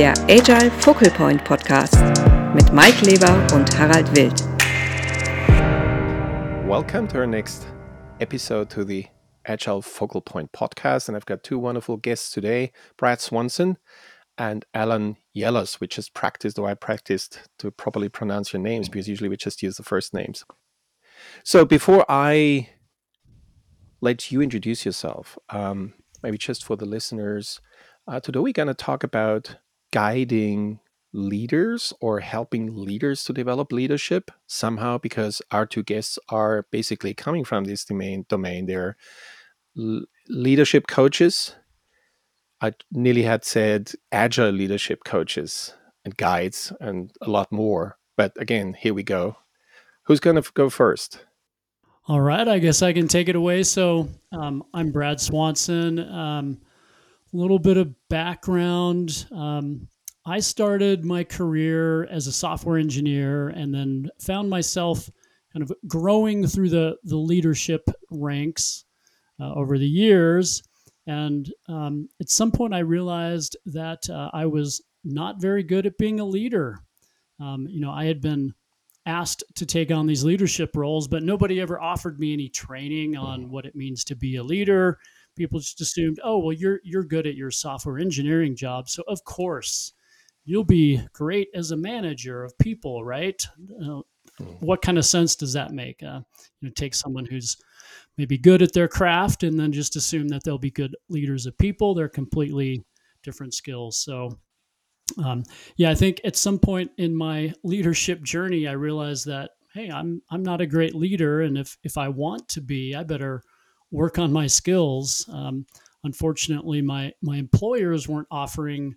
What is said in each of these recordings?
der Agile Focal Point Podcast mit Mike Leber und Harald Wild. Welcome to our next episode to the Agile Focal Point podcast. And I've got two wonderful guests today Brad Swanson and Allen Jellas. which is practiced, or I practiced to properly pronounce your names because usually we just use the first names. So before I let you introduce yourself, um, maybe just for the listeners, uh, today we're going to talk about guiding leaders or helping leaders to develop leadership somehow because our two guests are basically coming from this domain domain. They're l- leadership coaches. I nearly had said agile leadership coaches and guides and a lot more but again here we go. Who's going to go first? All right i guess i can take it away. So um, i'm brad swanson. Um, little bit of background um, I started my career as a software engineer and then found myself kind of growing through the, the leadership ranks uh, over the years. And um, at some point, I realized that uh, I was not very good at being a leader. Um, you know, I had been asked to take on these leadership roles, but nobody ever offered me any training on what it means to be a leader. People just assumed, oh, well, you're you're good at your software engineering job, so of course you'll be great as a manager of people, right? Uh, what kind of sense does that make? Uh, you know, take someone who's maybe good at their craft and then just assume that they'll be good leaders of people. They're completely different skills. So, um, yeah, I think at some point in my leadership journey, I realized that hey, I'm I'm not a great leader, and if if I want to be, I better work on my skills. Um, unfortunately, my my employers weren't offering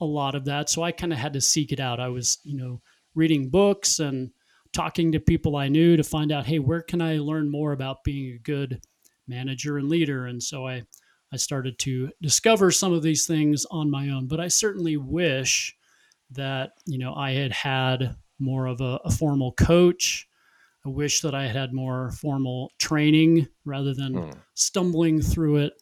a lot of that. So I kind of had to seek it out. I was, you know, reading books and talking to people I knew to find out, hey, where can I learn more about being a good manager and leader? And so I, I started to discover some of these things on my own. But I certainly wish that, you know, I had had more of a, a formal coach. I wish that I had had more formal training rather than hmm. stumbling through it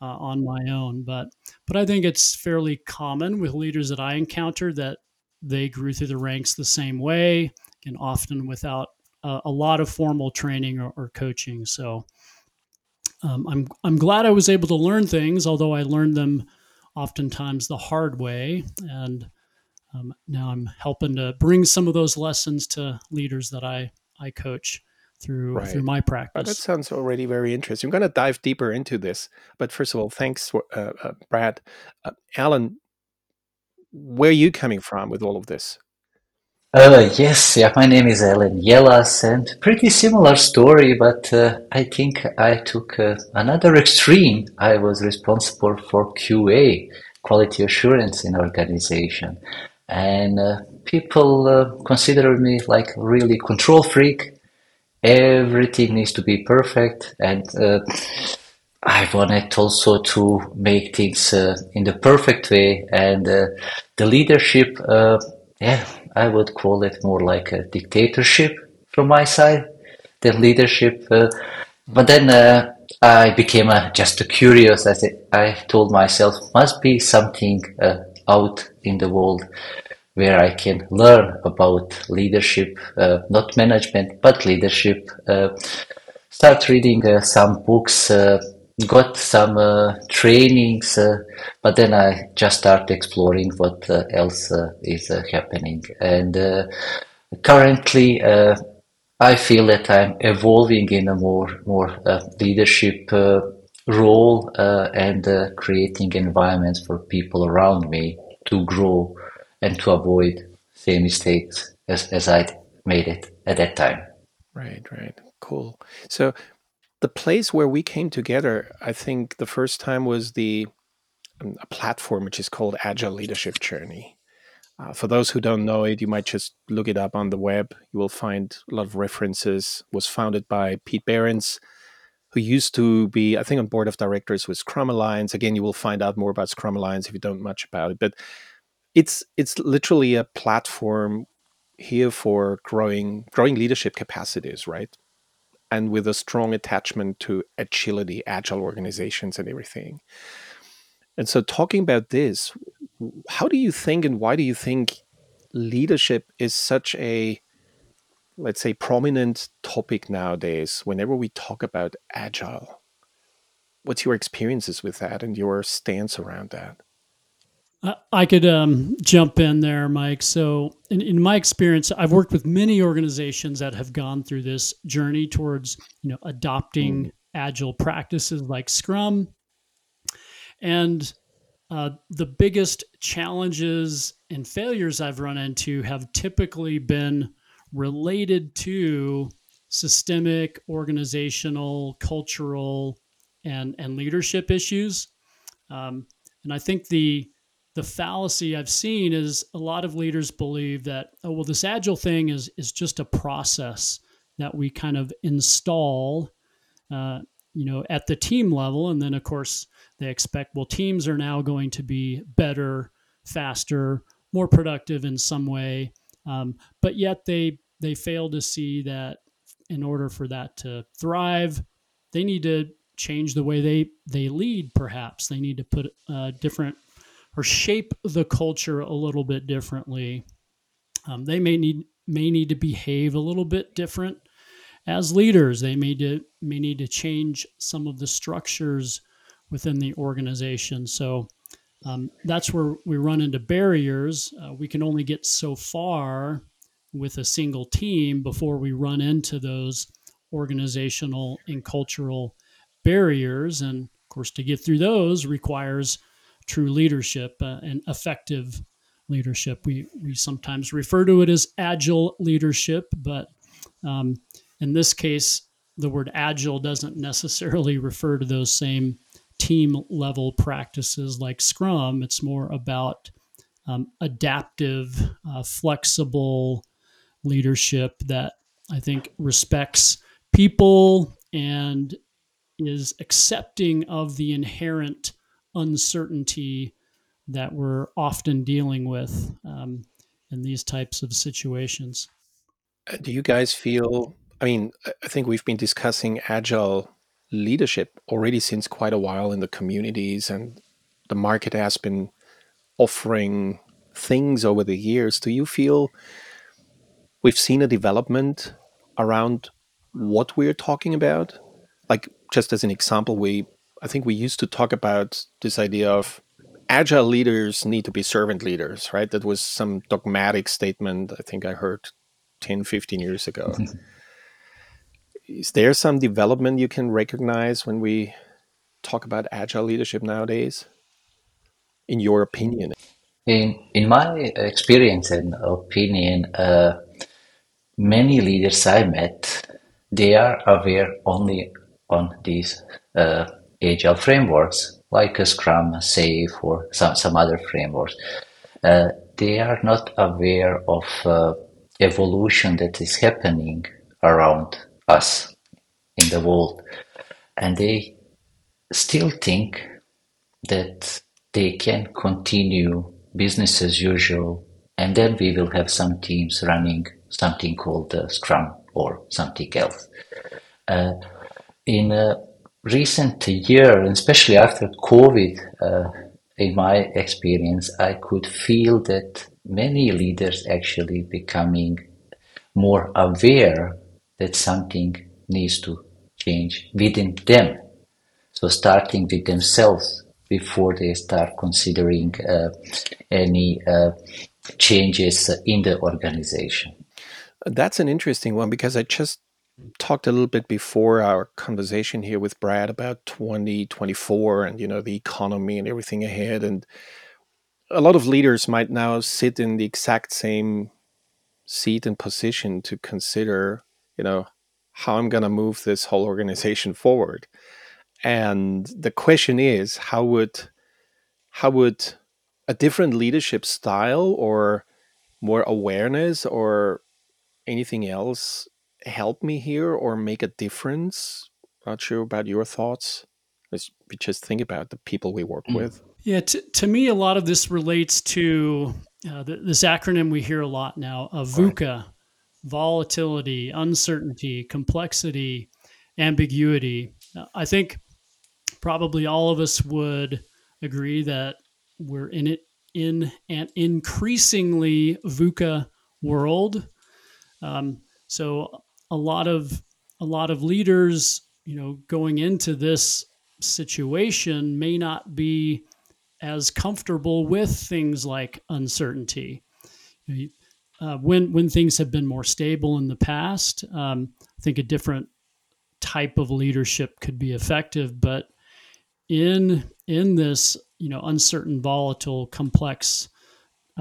uh, on my own. But but I think it's fairly common with leaders that I encounter that they grew through the ranks the same way and often without uh, a lot of formal training or, or coaching. So um, I'm I'm glad I was able to learn things, although I learned them oftentimes the hard way. And um, now I'm helping to bring some of those lessons to leaders that I I coach through right. through my practice. that sounds already very interesting. I'm going to dive deeper into this, but first of all, thanks, uh, uh, Brad. Uh, Allen, where are you coming from with all of this? Uh, yes, yeah, my name is Allen Jellas, and pretty similar story, but uh, I think I took uh, another extreme. I was responsible for QA, quality assurance in organization, and uh, people uh, consider me like really control freak. Everything needs to be perfect and uh, I wanted also to make things uh, in the perfect way. And uh, the leadership uh, yeah I would call it more like a dictatorship from my side than leadership uh, but then I became just curious I, I told myself must be something out in the world where I can learn about leadership, uh, not management, but leadership. Uh, start reading uh, some books, uh, got some uh, trainings, uh, but then I just start exploring what else is happening. And currently, I feel that I'm evolving in a more more leadership role and creating environments for people around me to grow and to avoid same mistakes as, as I made it at that time. Right, right. Cool. So the place where we came together, I think the first time was the um, a platform which is called Agile Leadership Journey. Uh, for those who don't know it, you might just look it up on the web. You will find a lot of references. It was founded by Pete Behrens, who used to be, I think, on board of directors with Scrum Alliance. Again, you will find out more about Scrum Alliance if you don't much about it. But it's it's literally a platform here for growing growing leadership capacities, right? And with a strong attachment to agility, agile organizations, and everything. And so, talking about this, how do you think and why do you think leadership is such a let's say prominent topic nowadays whenever we talk about agile what's your experiences with that and your stance around that I could um, jump in there, Mike. So, in, in, my experience, I've worked with many organizations that have gone through this journey towards, you know, adopting mm. agile practices like Scrum. And uh, the biggest challenges and failures I've run into have typically been related to systemic, organizational, cultural, and and leadership issues. Um, and I think the the fallacy I've seen is a lot of leaders believe that oh well this agile thing is is just a process that we kind of install uh, you know at the team level. And then of course they expect well teams are now going to be better faster more productive in some way. Um, but yet they they fail to see that in order for that to thrive they need to change the way they they lead perhaps. They need to put uh, different or shape the culture a little bit differently. Um, they may need may need to behave a little bit different as leaders. They may to, may need to change some of the structures within the organization. So um, that's where we run into barriers. Uh, we can only get so far with a single team before we run into those organizational and cultural barriers. And of course, to get through those requires true leadership uh, and effective leadership. We we sometimes refer to it as agile leadership, but um, in this case, the word agile doesn't necessarily refer to those same team level practices like Scrum. It's more about um, adaptive, uh, flexible leadership that I think respects people and is accepting of the inherent uncertainty that we're often dealing with um, in these types of situations. Uh, do you guys feel? I mean, I think we've been discussing agile leadership already since quite a while in the communities, and the market has been offering things over the years. Do you feel we've seen a development around what we're talking about? Like, just as an example, we I think we used to talk about this idea of agile leaders need to be servant leaders, right? That was some dogmatic statement I think I heard 10, 15 years ago. Is there some development you can recognize when we talk about agile leadership nowadays? In your opinion? In, in my experience and opinion, uh, many leaders I met, they are aware only on these uh, agile frameworks like Scrum, SAFe, or some, some other frameworks, uh, they are not aware of uh, evolution that is happening around us in the world. And they still think that they can continue business as usual, and then we will have some teams running something called uh, Scrum or something else. Uh, in uh, recent year, especially after COVID, uh, in my experience, I could feel that many leaders actually becoming more aware that something needs to change within them. So starting with themselves before they start considering uh, any uh, changes in the organization. That's an interesting one because I just talked a little bit before our conversation here with Brad about 2024 and you know the economy and everything ahead and a lot of leaders might now sit in the exact same seat and position to consider you know how I'm going to move this whole organization forward. And the question is how would how would a different leadership style or more awareness or anything else help me here or make a difference? Not sure about your thoughts. We just think about the people we work mm. with. Yeah, t- to me, a lot of this relates to uh, th- this acronym we hear a lot now of VUCA right. volatility, uncertainty, complexity, ambiguity. Uh, I think probably all of us would agree that we're in it in an increasingly VUCA world. Um, so a lot of a lot of leaders, you know, going into this situation may not be as comfortable with things like uncertainty. Uh, when when things have been more stable in the past, um, I think a different type of leadership could be effective. But in in this you know uncertain, volatile, complex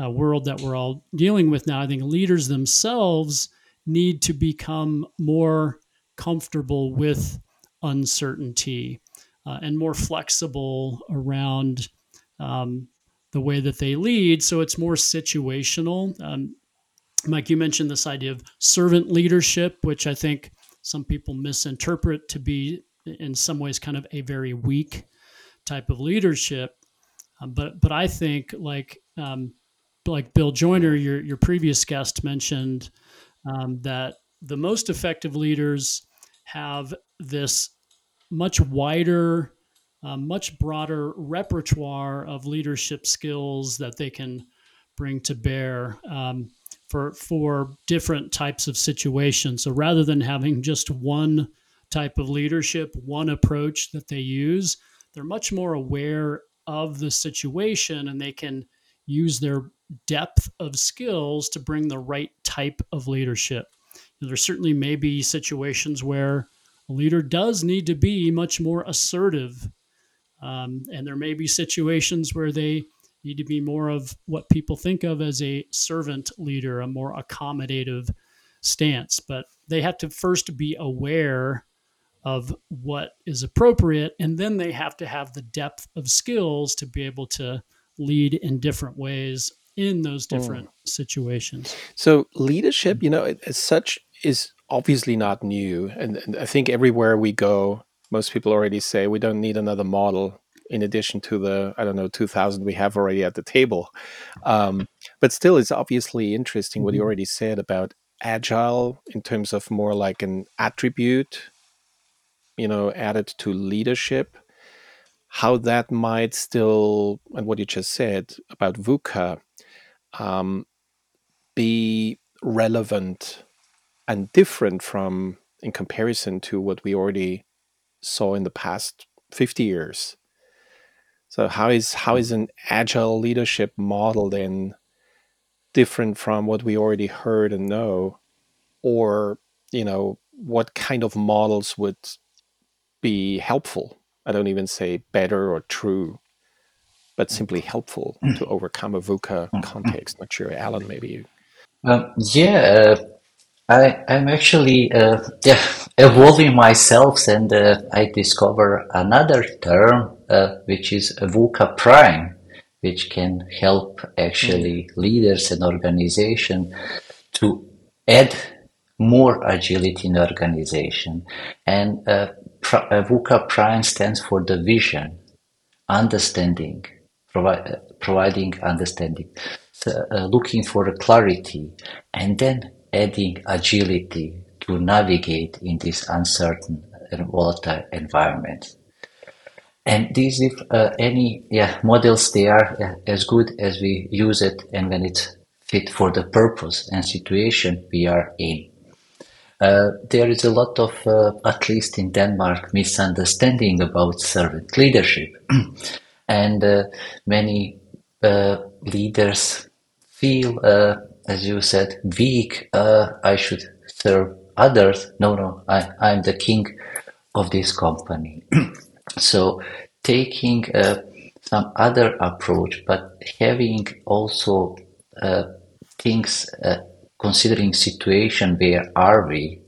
uh, world that we're all dealing with now, I think leaders themselves need to become more comfortable with uncertainty uh, and more flexible around um, the way that they lead. So it's more situational. Um, Mike, you mentioned this idea of servant leadership, which I think some people misinterpret to be, in some ways, kind of a very weak type of leadership. Um, but but I think like um, like Bill Joiner, your your previous guest mentioned um, that the most effective leaders have this much wider, uh, much broader repertoire of leadership skills that they can bring to bear um, for for different types of situations. So rather than having just one type of leadership, one approach that they use, they're much more aware of the situation and they can use their depth of skills to bring the right type of leadership. There certainly may be situations where a leader does need to be much more assertive. Um, and there may be situations where they need to be more of what people think of as a servant leader, a more accommodative stance. But they have to first be aware of what is appropriate, and then they have to have the depth of skills to be able to lead in different ways in those hmm. different mm. situations. So leadership, you know, as such is obviously not new. And, and, I think everywhere we go, most people already say we don't need another model in addition to the, I don't know, 2000 we have already at the table. Um, but still, it's obviously interesting what you mm-hmm. already said about agile in terms of more like an attribute, you know, added to leadership. How that might still, and what you just said about VUCA, um, be relevant and different from in comparison to what we already saw in the past 50 years. So how is how is an agile leadership model then different from what we already heard and know? Or you know what kind of models would be helpful? I don't even say better or true but simply helpful mm. to overcome a VUCA mm. context. Not sure, Allen, maybe you. Um, yeah, uh, I, I'm actually uh, yeah, evolving myself, and uh, I discover another term uh, which is a VUCA Prime, which can help actually mm. leaders and organization to add more agility in organization. And uh, VUCA Prime stands for the vision, understanding, provi- providing understanding, so, uh, looking for clarity, and then adding agility to navigate in this uncertain and volatile environment. And these, if uh, any yeah, models, they are uh, as good as we use it and when it's fit for the purpose and situation we are in. Uh, there is a lot of, uh, at least in Denmark, misunderstanding about servant leadership. and uh, many uh, leaders feel, uh, as you said, weak. I should serve others. No, no, I, I'm the king of this company. so taking uh, some other approach, but having also uh, things uh, considering situation where are we,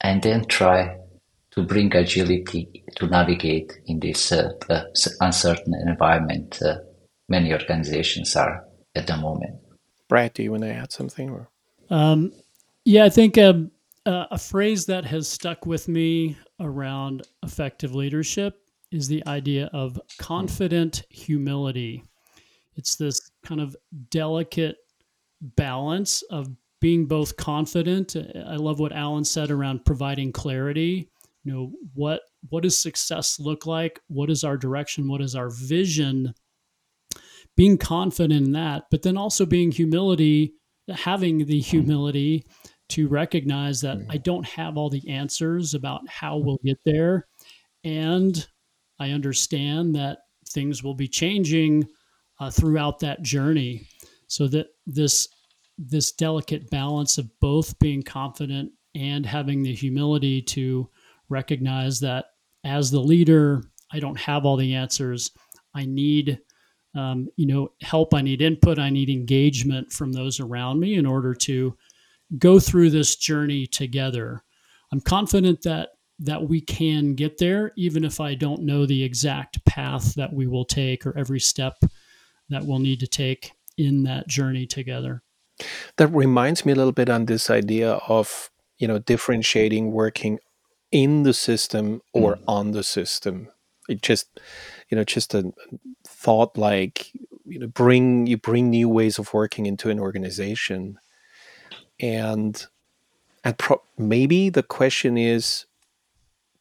and then try to bring agility to navigate in this uh, uh, uncertain environment uh, many organizations are at the moment. Brad, do you want to add something? Or? Um, yeah, I think um, uh, a phrase that has stuck with me around effective leadership is the idea of confident humility. It's this kind of delicate balance of being both confident. I love what Allen said around providing clarity you know what what does success look like what is our direction what is our vision being confident in that, but then also being humility, having the mm-hmm. humility to recognize that I don't have all the answers about how we'll get there. And I understand that things will be changing uh, throughout that journey. So that this this delicate balance of both being confident and having the humility to recognize that as the leader, I don't have all the answers. I need, um, you know, help. I need input. I need engagement from those around me in order to go through this journey together. I'm confident that that we can get there, even if I don't know the exact path that we will take or every step that we'll need to take in that journey together. That reminds me a little bit on this idea of you know differentiating working in the system or mm. on the system. It just you know just a thought like you know bring you bring new ways of working into an organization. And and pro- maybe the question is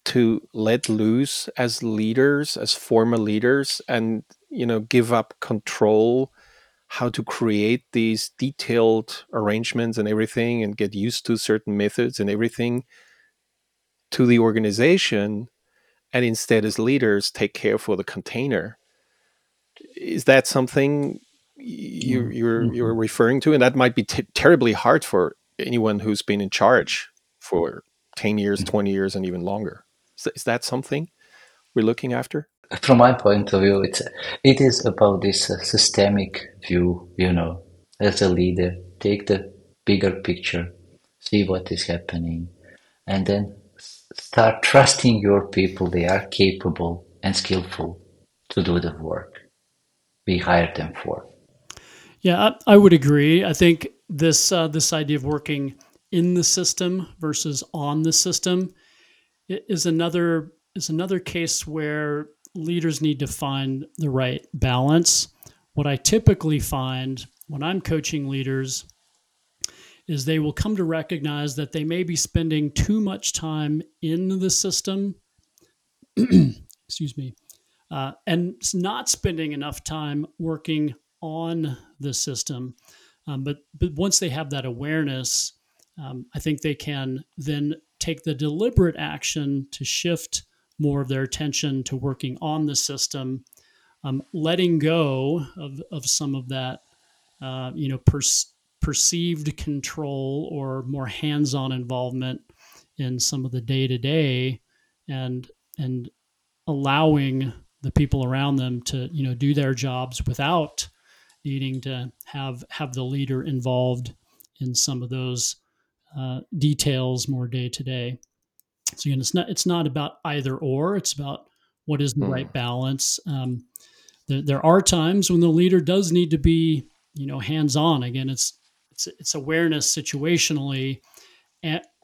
to let loose as leaders as former leaders and you know give up control how to create these detailed arrangements and everything and get used to certain methods and everything to the organization and instead as leaders take care for the container is that something you, mm, you're mm-hmm. you're referring to and that might be t- terribly hard for anyone who's been in charge for 10 years mm-hmm. 20 years and even longer is, is that something we're looking after from my point of view, it's it is about this uh, systemic view. You know, as a leader, take the bigger picture, see what is happening, and then start trusting your people. They are capable and skillful to do the work we hired them for. Yeah, I, I would agree. I think this uh, this idea of working in the system versus on the system is another is another case where leaders need to find the right balance. What I typically find when I'm coaching leaders is they will come to recognize that they may be spending too much time in the system, excuse me, uh, and not spending enough time working on the system. Um, but but once they have that awareness, um, I think they can then take the deliberate action to shift more of their attention to working on the system, um, letting go of, of some of that, uh, you know, per- perceived control or more hands-on involvement in some of the day-to-day, and and allowing the people around them to you know do their jobs without needing to have have the leader involved in some of those uh, details more day to day. So again, it's not it's not about either or. It's about what is the hmm. right balance. Um, there, there are times when the leader does need to be, you know, hands on. Again, it's it's it's awareness situationally.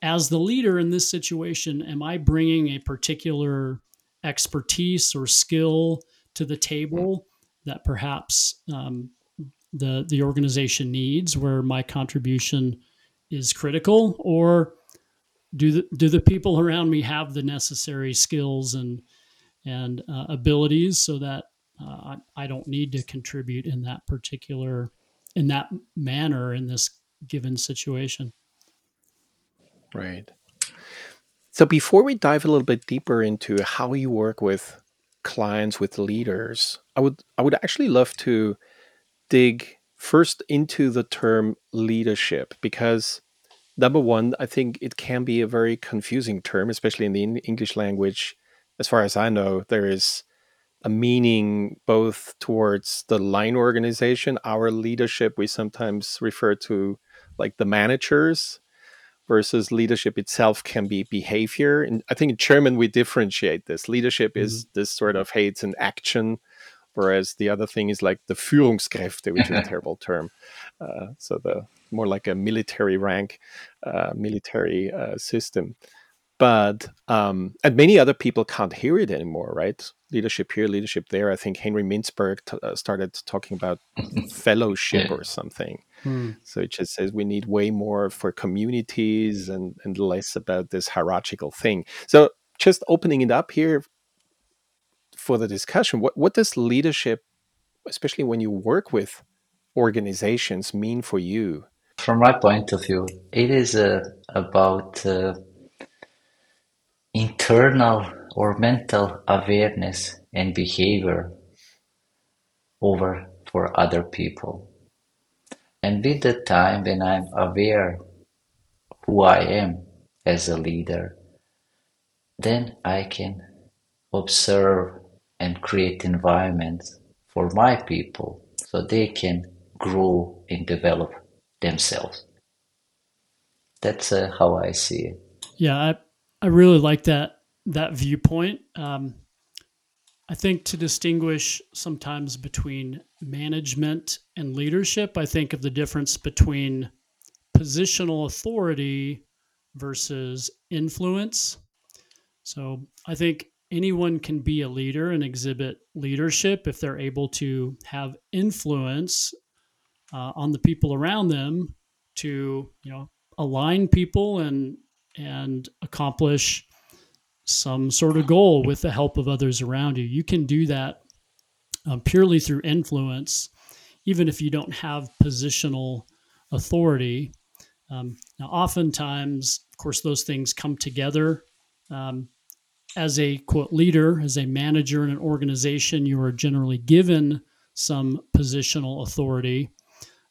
As the leader in this situation, am I bringing a particular expertise or skill to the table that perhaps um, the the organization needs, where my contribution is critical, or do the do the people around me have the necessary skills and and uh, abilities so that uh, I, I don't need to contribute in that particular in that manner in this given situation right so before we dive a little bit deeper into how you work with clients with leaders i would i would actually love to dig first into the term leadership because number one, I think it can be a very confusing term, especially in the English language. As far as I know, there is a meaning both towards the line organization, our leadership, we sometimes refer to like the managers, versus leadership itself can be behavior. And I think in German we differentiate this. Leadership mm-hmm. is this sort of hey, it's an action, whereas the other thing is like the Führungskräfte, which is a terrible term. Uh, so the more like a military rank, uh, military uh, system. But um, and many other people can't hear it anymore, right? Leadership here, leadership there. I think Henry Mintzberg t- uh, started talking about fellowship or something. Hmm. So it just says we need way more for communities and and less about this hierarchical thing. So just opening it up here for the discussion, what what does leadership especially when you work with organizations, mean for you? From my point of view, it is uh, about uh, internal or mental awareness and behavior over for other people. And with the time when I'm aware who I am as a leader, then I can observe and create environments for my people so they can grow and develop themselves. That's uh, how I see it. Yeah, I, I really like that that viewpoint. Um, I think to distinguish sometimes between management and leadership, I think of the difference between positional authority versus influence. So I think anyone can be a leader and exhibit leadership if they're able to have influence uh, on the people around them to you know align people and and accomplish some sort of goal with the help of others around you. You can do that um, purely through influence, even if you don't have positional authority. Um, now, oftentimes, of course, those things come together. Um, as a quote leader, as a manager in an organization, you are generally given some positional authority.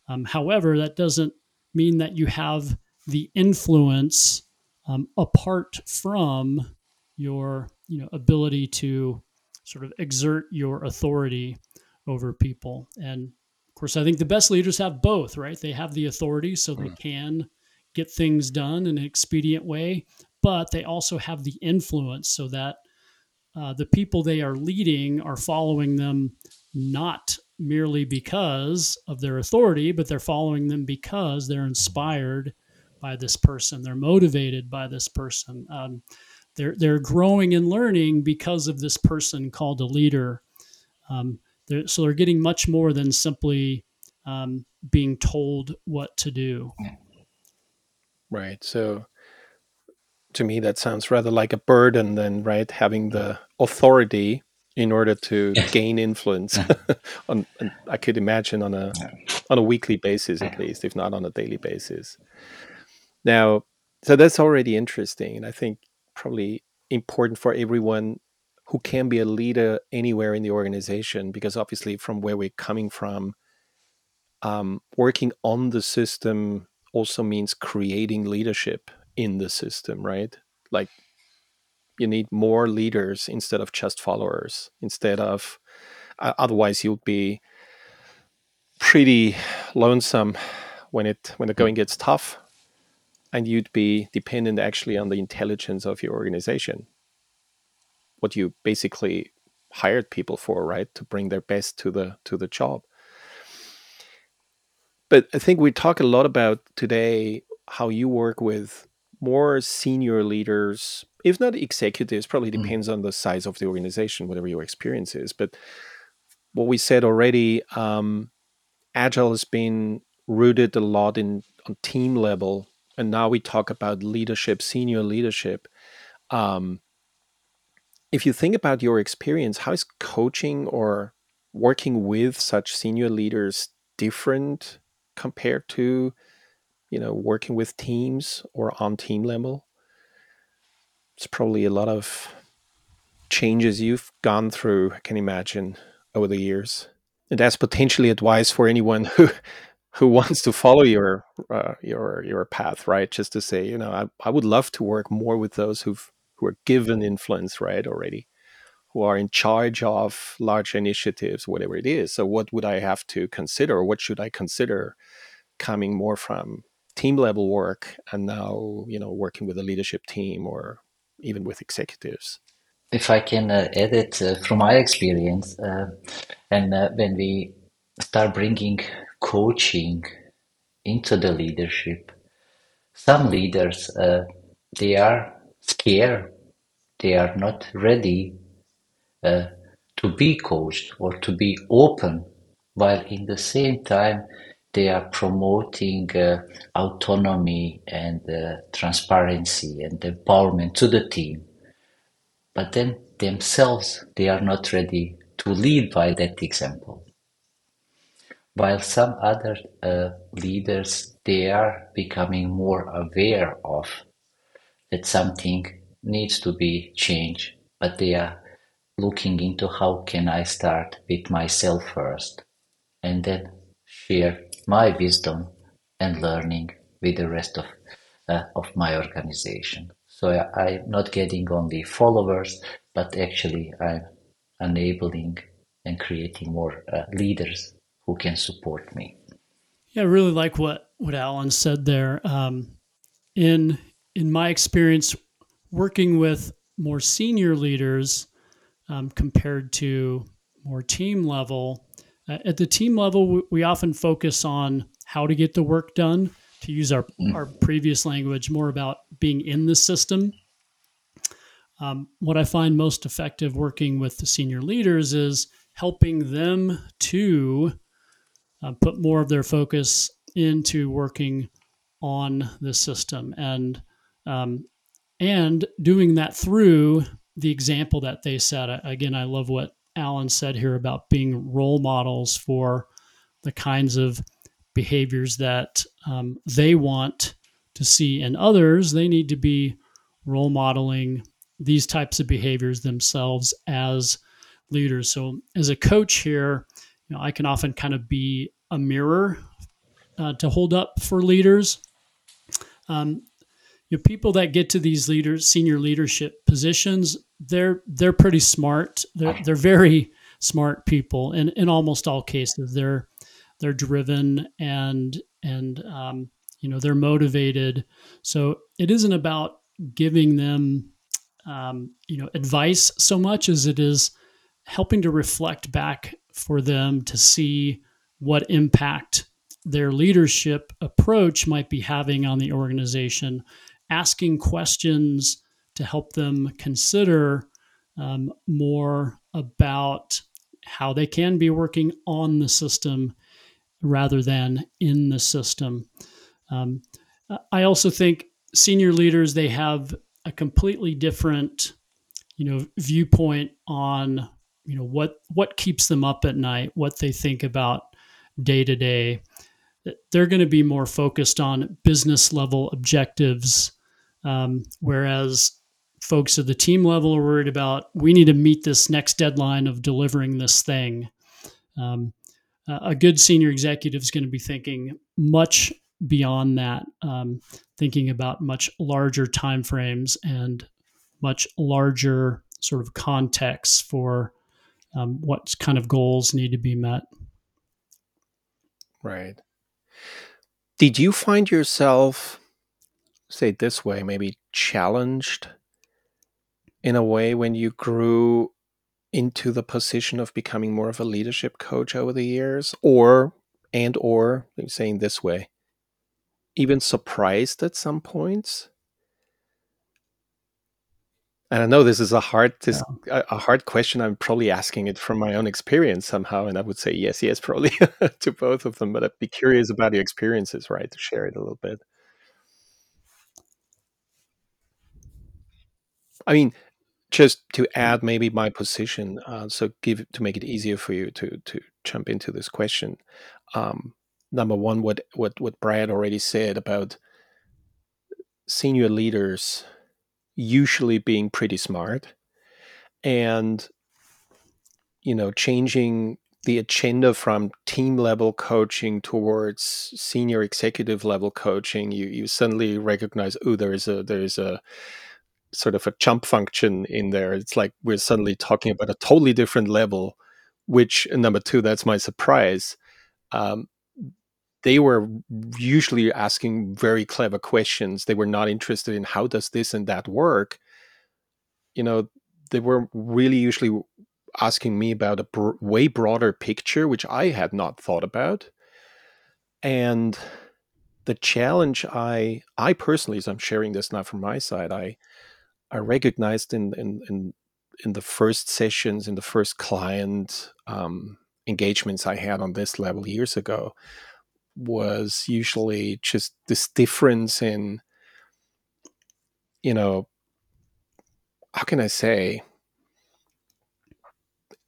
Um, however, that doesn't mean that you have the influence um, apart from your you know ability to sort of exert your authority over people and of course i think the best leaders have both right they have the authority so they can get things done in an expedient way but they also have the influence so that uh, the people they are leading are following them not merely because of their authority, but they're following them because they're inspired by this person. They're motivated by this person. Um, they're they're growing and learning because of this person called a leader. Um, they're, so they're getting much more than simply um, being told what to do. Right. So to me, that sounds rather like a burden than right having the authority in order to gain influence. on, on, I could imagine on a on a weekly basis at least, if not on a daily basis. Now, so that's already interesting, and I think probably important for everyone who can be a leader anywhere in the organization, because obviously, from where we're coming from, um, working on the system also means creating leadership in the system, right? Like you need more leaders instead of just followers. Instead of uh, otherwise you'll be pretty lonesome when it when the going gets tough, and you'd be dependent actually on the intelligence of your organization. What you basically hired people for, right, to bring their best to the to the job. But I think we talk a lot about today how you work with more senior leaders, if not executives, probably mm. depends mm. on the size of the organization, whatever your experience is. But what we said already, um, agile has been rooted a lot in on team level, and now we talk about leadership, senior leadership. Um, if you think about your experience, how is coaching or working with such senior leaders different compared to you know working with teams or on team level it's probably a lot of changes you've gone through i can imagine over the years and that's potentially advice for anyone who who wants to follow your uh, your your path right? Just to say you know I, I would love to work more with those who've who are given influence right already who are in charge of large initiatives whatever it is. So what would i have to consider? What should i consider coming more from team level work and now you know working with a leadership team or even with executives? If i can uh, add it uh, from my experience uh, and uh, when we start bringing coaching into the leadership some leaders uh, they are scared they are not ready uh, to be coached or to be open while in the same time they are promoting uh, autonomy and uh, transparency and empowerment to the team. But then themselves, they are not ready to lead by that example. While some other uh, leaders they are becoming more aware of that something needs to be changed but they are looking into how can i start with myself first and then share my wisdom and learning with the rest of uh, of my organization. So I, i'm not getting only followers but actually i'm enabling and creating more uh, leaders who can support me. Yeah, I really like what what Allen said there. Um, in in my experience, working with more senior leaders um, compared to more team level, uh, at the team level, we, we, often focus on how to get the work done. To use our mm. our previous language, more about being in the system. Um, what I find most effective working with the senior leaders is helping them to uh, put more of their focus into working on the system and um, and doing that through the example that they set. Again, I love what Allen said here about being role models for the kinds of behaviors that um, they want to see in others. They need to be role modeling these types of behaviors themselves as leaders. So, as a coach here, you know, I can often kind of be a mirror uh, to hold up for leaders. Um, you know, people that get to these leaders, senior leadership positions, they're they're pretty smart. They're they're very smart people, in in almost all cases, they're they're driven and and um, you know they're motivated. So it isn't about giving them um, you know advice so much as it is helping to reflect back for them to see what impact their leadership approach might be having on the organization, asking questions to help them consider um, more about how they can be working on the system rather than in the system. Um, I also think senior leaders they have a completely different, you know, viewpoint on you know what what keeps them up at night, what they think about day to day. They're going to be more focused on business level objectives, um, whereas folks at the team level are worried about we need to meet this next deadline of delivering this thing. Um, a good senior executive is going to be thinking much beyond that, um, thinking about much larger timeframes and much larger sort of contexts for um, what kind of goals need to be met. Right. Did you find yourself, say it this way, maybe challenged in a way when you grew into the position of becoming more of a leadership coach over the years? Or, and or, saying this way, even surprised at some points? And I know this is a hard this yeah. a, a, hard question. I'm probably asking it from my own experience somehow, and I would say yes, yes, probably to both of them. But I'd be curious about your experiences, right? To share it a little bit. I mean, just to add maybe my position, uh, so give to make it easier for you to to jump into this question. Um, number one, what what what Brad already said about senior leaders usually being pretty smart and you know changing the agenda from team level coaching towards senior executive level coaching you you suddenly recognize oh there is a there is a sort of a jump function in there. It's like we're suddenly talking about a totally different level which number two that's my surprise. Um, they were usually asking very clever questions. They were not interested in how does this and that work. You know, they were really usually asking me about a br- way broader picture, which I had not thought about. And the challenge I I personally, as I'm sharing this now from my side, I I recognized in in in, in the first sessions, in the first client um, engagements I had on this level years ago, was usually just this difference in you know how can i say?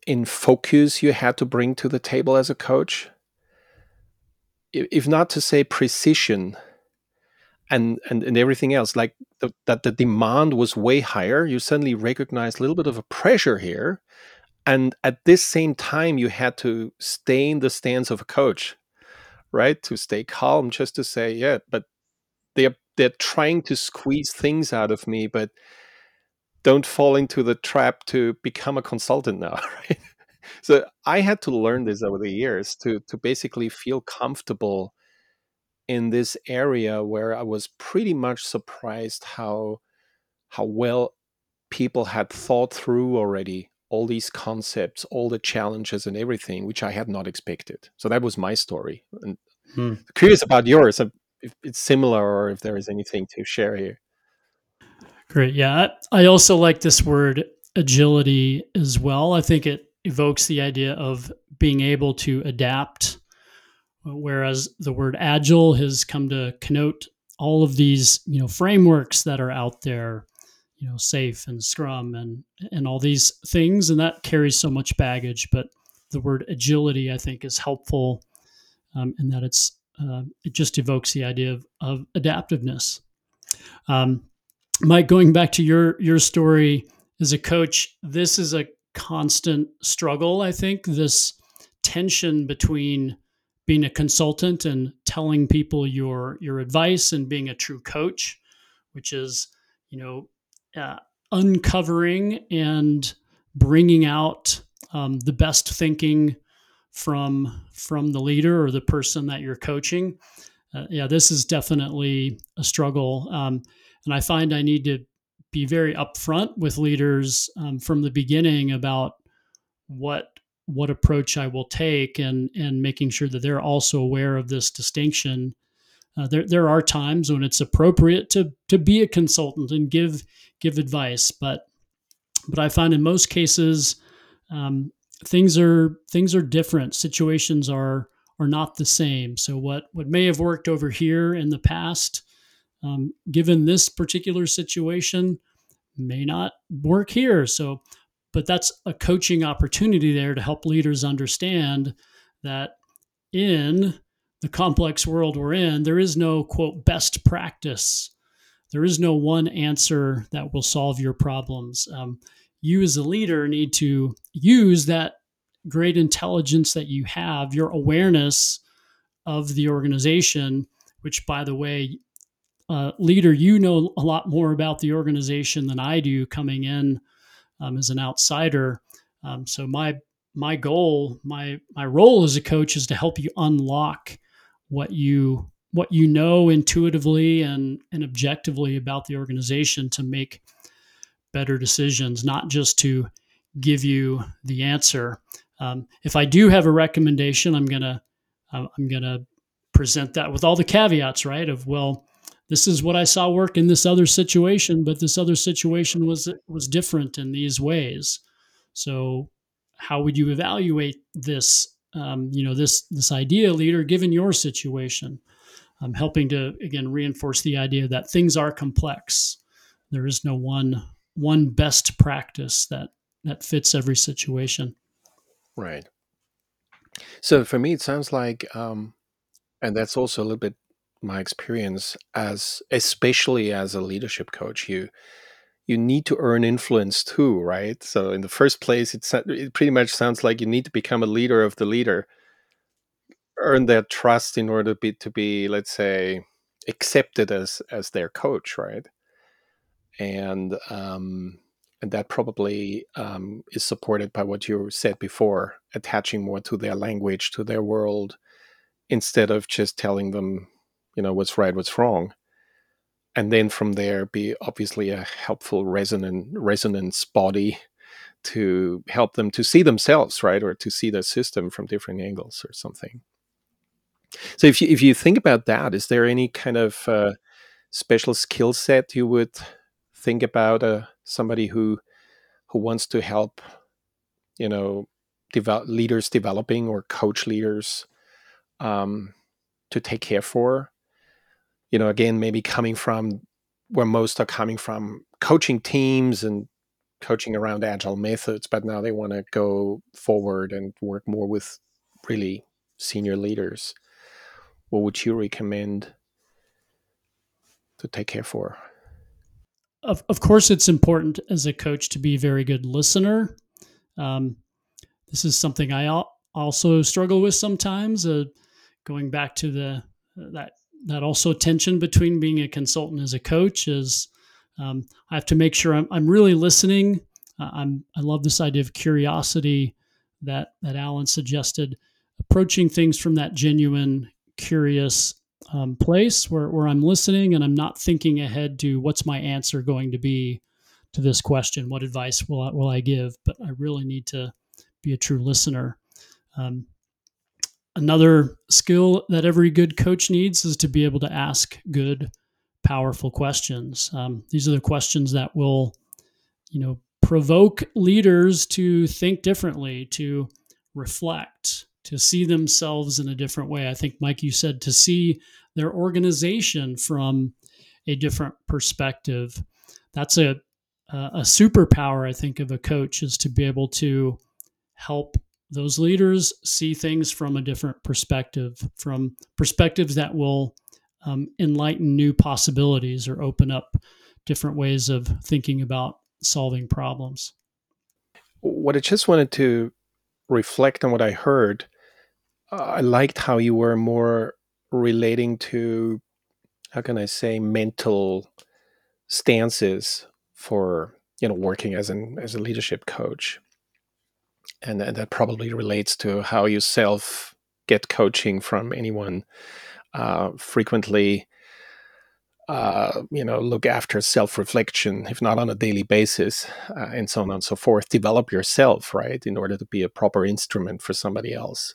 In focus you had to bring to the table as a coach. If not to say precision and and, and everything else like the, that the demand was way higher you suddenly recognize a little bit of a pressure here. And at this same time you had to stay in the stance of a coach right to stay calm just to say yeah but they're they're trying to squeeze things out of me but don't fall into the trap to become a consultant now right so i had to learn this over the years to to basically feel comfortable in this area where I was pretty much surprised how how well people had thought through already all these concepts, all the challenges and everything, which I had not expected. So that was my story. And hmm. curious about yours, if it's similar or if there is anything to share here. Great. Yeah. I also like this word agility as well. I think it evokes the idea of being able to adapt whereas the word agile has come to connote all of these you know frameworks that are out there you know SAFe and scrum and and all these things and that carries so much baggage but the word agility i think is helpful um, in that it's uh, it just evokes the idea of, of adaptiveness. Um, mike going back to your your story as a coach this is a constant struggle i think this tension between being a consultant and telling people your your advice and being a true coach, which is you know uh, uncovering and bringing out um, the best thinking from from the leader or the person that you're coaching. Uh, yeah, this is definitely a struggle, um, and I find I need to be very upfront with leaders um, from the beginning about what what approach I will take and and making sure that they're also aware of this distinction. Uh, there there are times when it's appropriate to to be a consultant and give give advice, but but I find in most cases um, things are things are different. Situations are are not the same. So what what may have worked over here in the past, um, given this particular situation, may not work here. So but that's a coaching opportunity there to help leaders understand that in the complex world we're in, there is no quote best practice. There is no one answer that will solve your problems. Um, you, as a leader, need to use that great intelligence that you have, your awareness of the organization, which, by the way, uh, leader, you know a lot more about the organization than I do coming in um, as an outsider. Um, so my my goal, my my role as a coach is to help you unlock what you what you know intuitively and and objectively about the organization to make better decisions, not just to give you the answer. Um, if I do have a recommendation, I'm gonna uh, I'm gonna present that with all the caveats, right? Of well, this is what I saw work in this other situation, but this other situation was was different in these ways. So, how would you evaluate this? Um, you know, this this idea, leader, given your situation, I'm helping to again reinforce the idea that things are complex. There is no one one best practice that that fits every situation. Right. So for me, it sounds like, um, and that's also a little bit my experience as especially as a leadership coach you you need to earn influence too right so in the first place it's it pretty much sounds like you need to become a leader of the leader earn their trust in order to be to be let's say accepted as as their coach right and um and that probably um, is supported by what you said before attaching more to their language to their world instead of just telling them you know what's right what's wrong. And then from there be obviously a helpful resonant resonance body to help them to see themselves right or to see the system from different angles or something. So if you if you think about that is there any kind of uh, special skill set you would think about uh, somebody who who wants to help you know develop leaders developing or coach leaders um, to take care for you know, again, maybe coming from where most are coming from coaching teams and coaching around agile methods, but now they want to go forward and work more with really senior leaders. what would you recommend to take care for? Of, of course, it's important as a coach to be a very good listener. Um, this is something I also struggle with sometimes. Uh, going back to the that that also tension between being a consultant as a coach is um, I have to make sure I'm, I'm really listening. Uh, I'm I love this idea of curiosity that that Allen suggested, approaching things from that genuine, curious um, place where, where I'm listening and I'm not thinking ahead to what's my answer going to be to this question. What advice will I, will I give? But I really need to be a true listener. Um, another skill that every good coach needs is to be able to ask good, powerful questions. Um, these are the questions that will, you know, provoke leaders to think differently, to reflect, to see themselves in a different way. I think, Mike, you said to see their organization from a different perspective. That's a a superpower, I think, of a coach is to be able to help those leaders see things from a different perspective, from perspectives that will um, enlighten new possibilities or open up different ways of thinking about solving problems. What I just wanted to reflect on what I heard, I liked how you were more relating to, how can I say, mental stances for you know working as an as a leadership coach and, and that probably relates to how you self get coaching from anyone. Uh, frequently, uh, you know, look after self reflection, if not on a daily basis, uh, and so on and so forth. Develop yourself, right, in order to be a proper instrument for somebody else.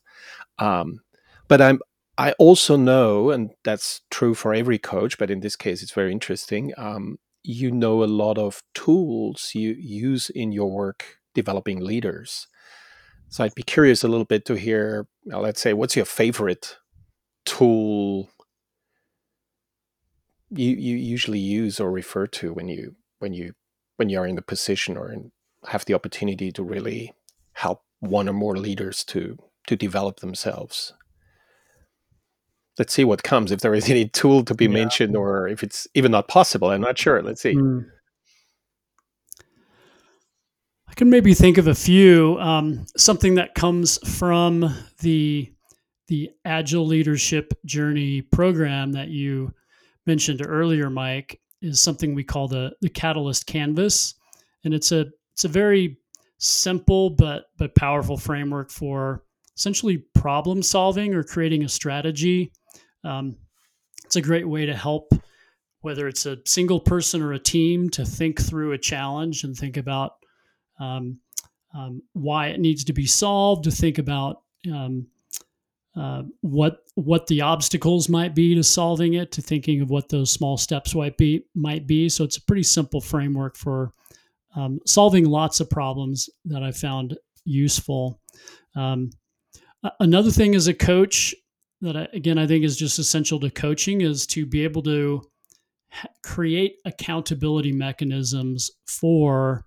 Um, but I'm, I also know, and that's true for every coach, but in this case, it's very interesting. Um, you know a lot of tools you use in your work developing leaders. So I'd be curious a little bit to hear, uh, let's say, what's your favorite tool you, you usually use or refer to when you when you when you are in the position or in, have the opportunity to really help one or more leaders to to develop themselves. Let's see what comes. If there is any tool to be yeah. mentioned, or if it's even not possible, I'm not sure. Let's see. Mm. I can maybe think of a few. Um, something that comes from the the Agile Leadership Journey program that you mentioned earlier, Mike, is something we call the the Catalyst Canvas, and it's a it's a very simple but but powerful framework for essentially problem solving or creating a strategy. Um, it's a great way to help whether it's a single person or a team to think through a challenge and think about um, um, why it needs to be solved, to think about um, uh, what what the obstacles might be to solving it, to thinking of what those small steps might be might be. So it's a pretty simple framework for um, solving lots of problems that I found useful. Um, another thing as a coach that I, again I think is just essential to coaching is to be able to create accountability mechanisms for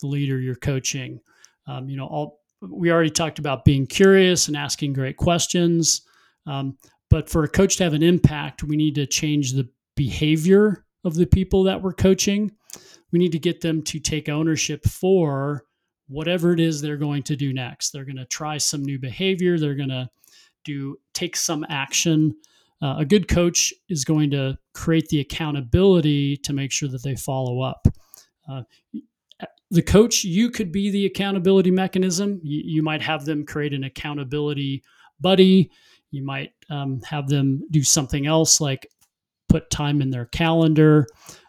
the leader you're coaching. Um, you know, all we already talked about being curious and asking great questions. Um, but for a coach to have an impact, we need to change the behavior of the people that we're coaching. We need to get them to take ownership for whatever it is they're going to do next. They're going to try some new behavior. They're going to do take some action. Uh, a good coach is going to create the accountability to make sure that they follow up. Uh, the coach, you could be the accountability mechanism. You, you might have them create an accountability buddy. You might um, have them do something else like put time in their calendar.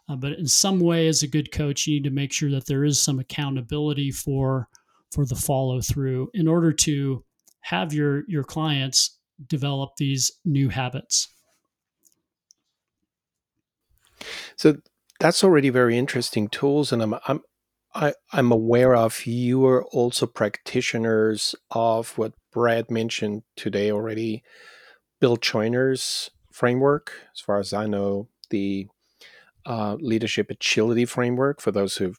Uh, but in some way, as a good coach, you need to make sure that there is some accountability for for the follow through in order to have your your clients develop these new habits. So that's already very interesting tools, and I'm I'm I, I'm aware of you are also practitioners of what Brad mentioned today already, Bill Joiner's framework. As far as I know, the uh, leadership agility framework. For those who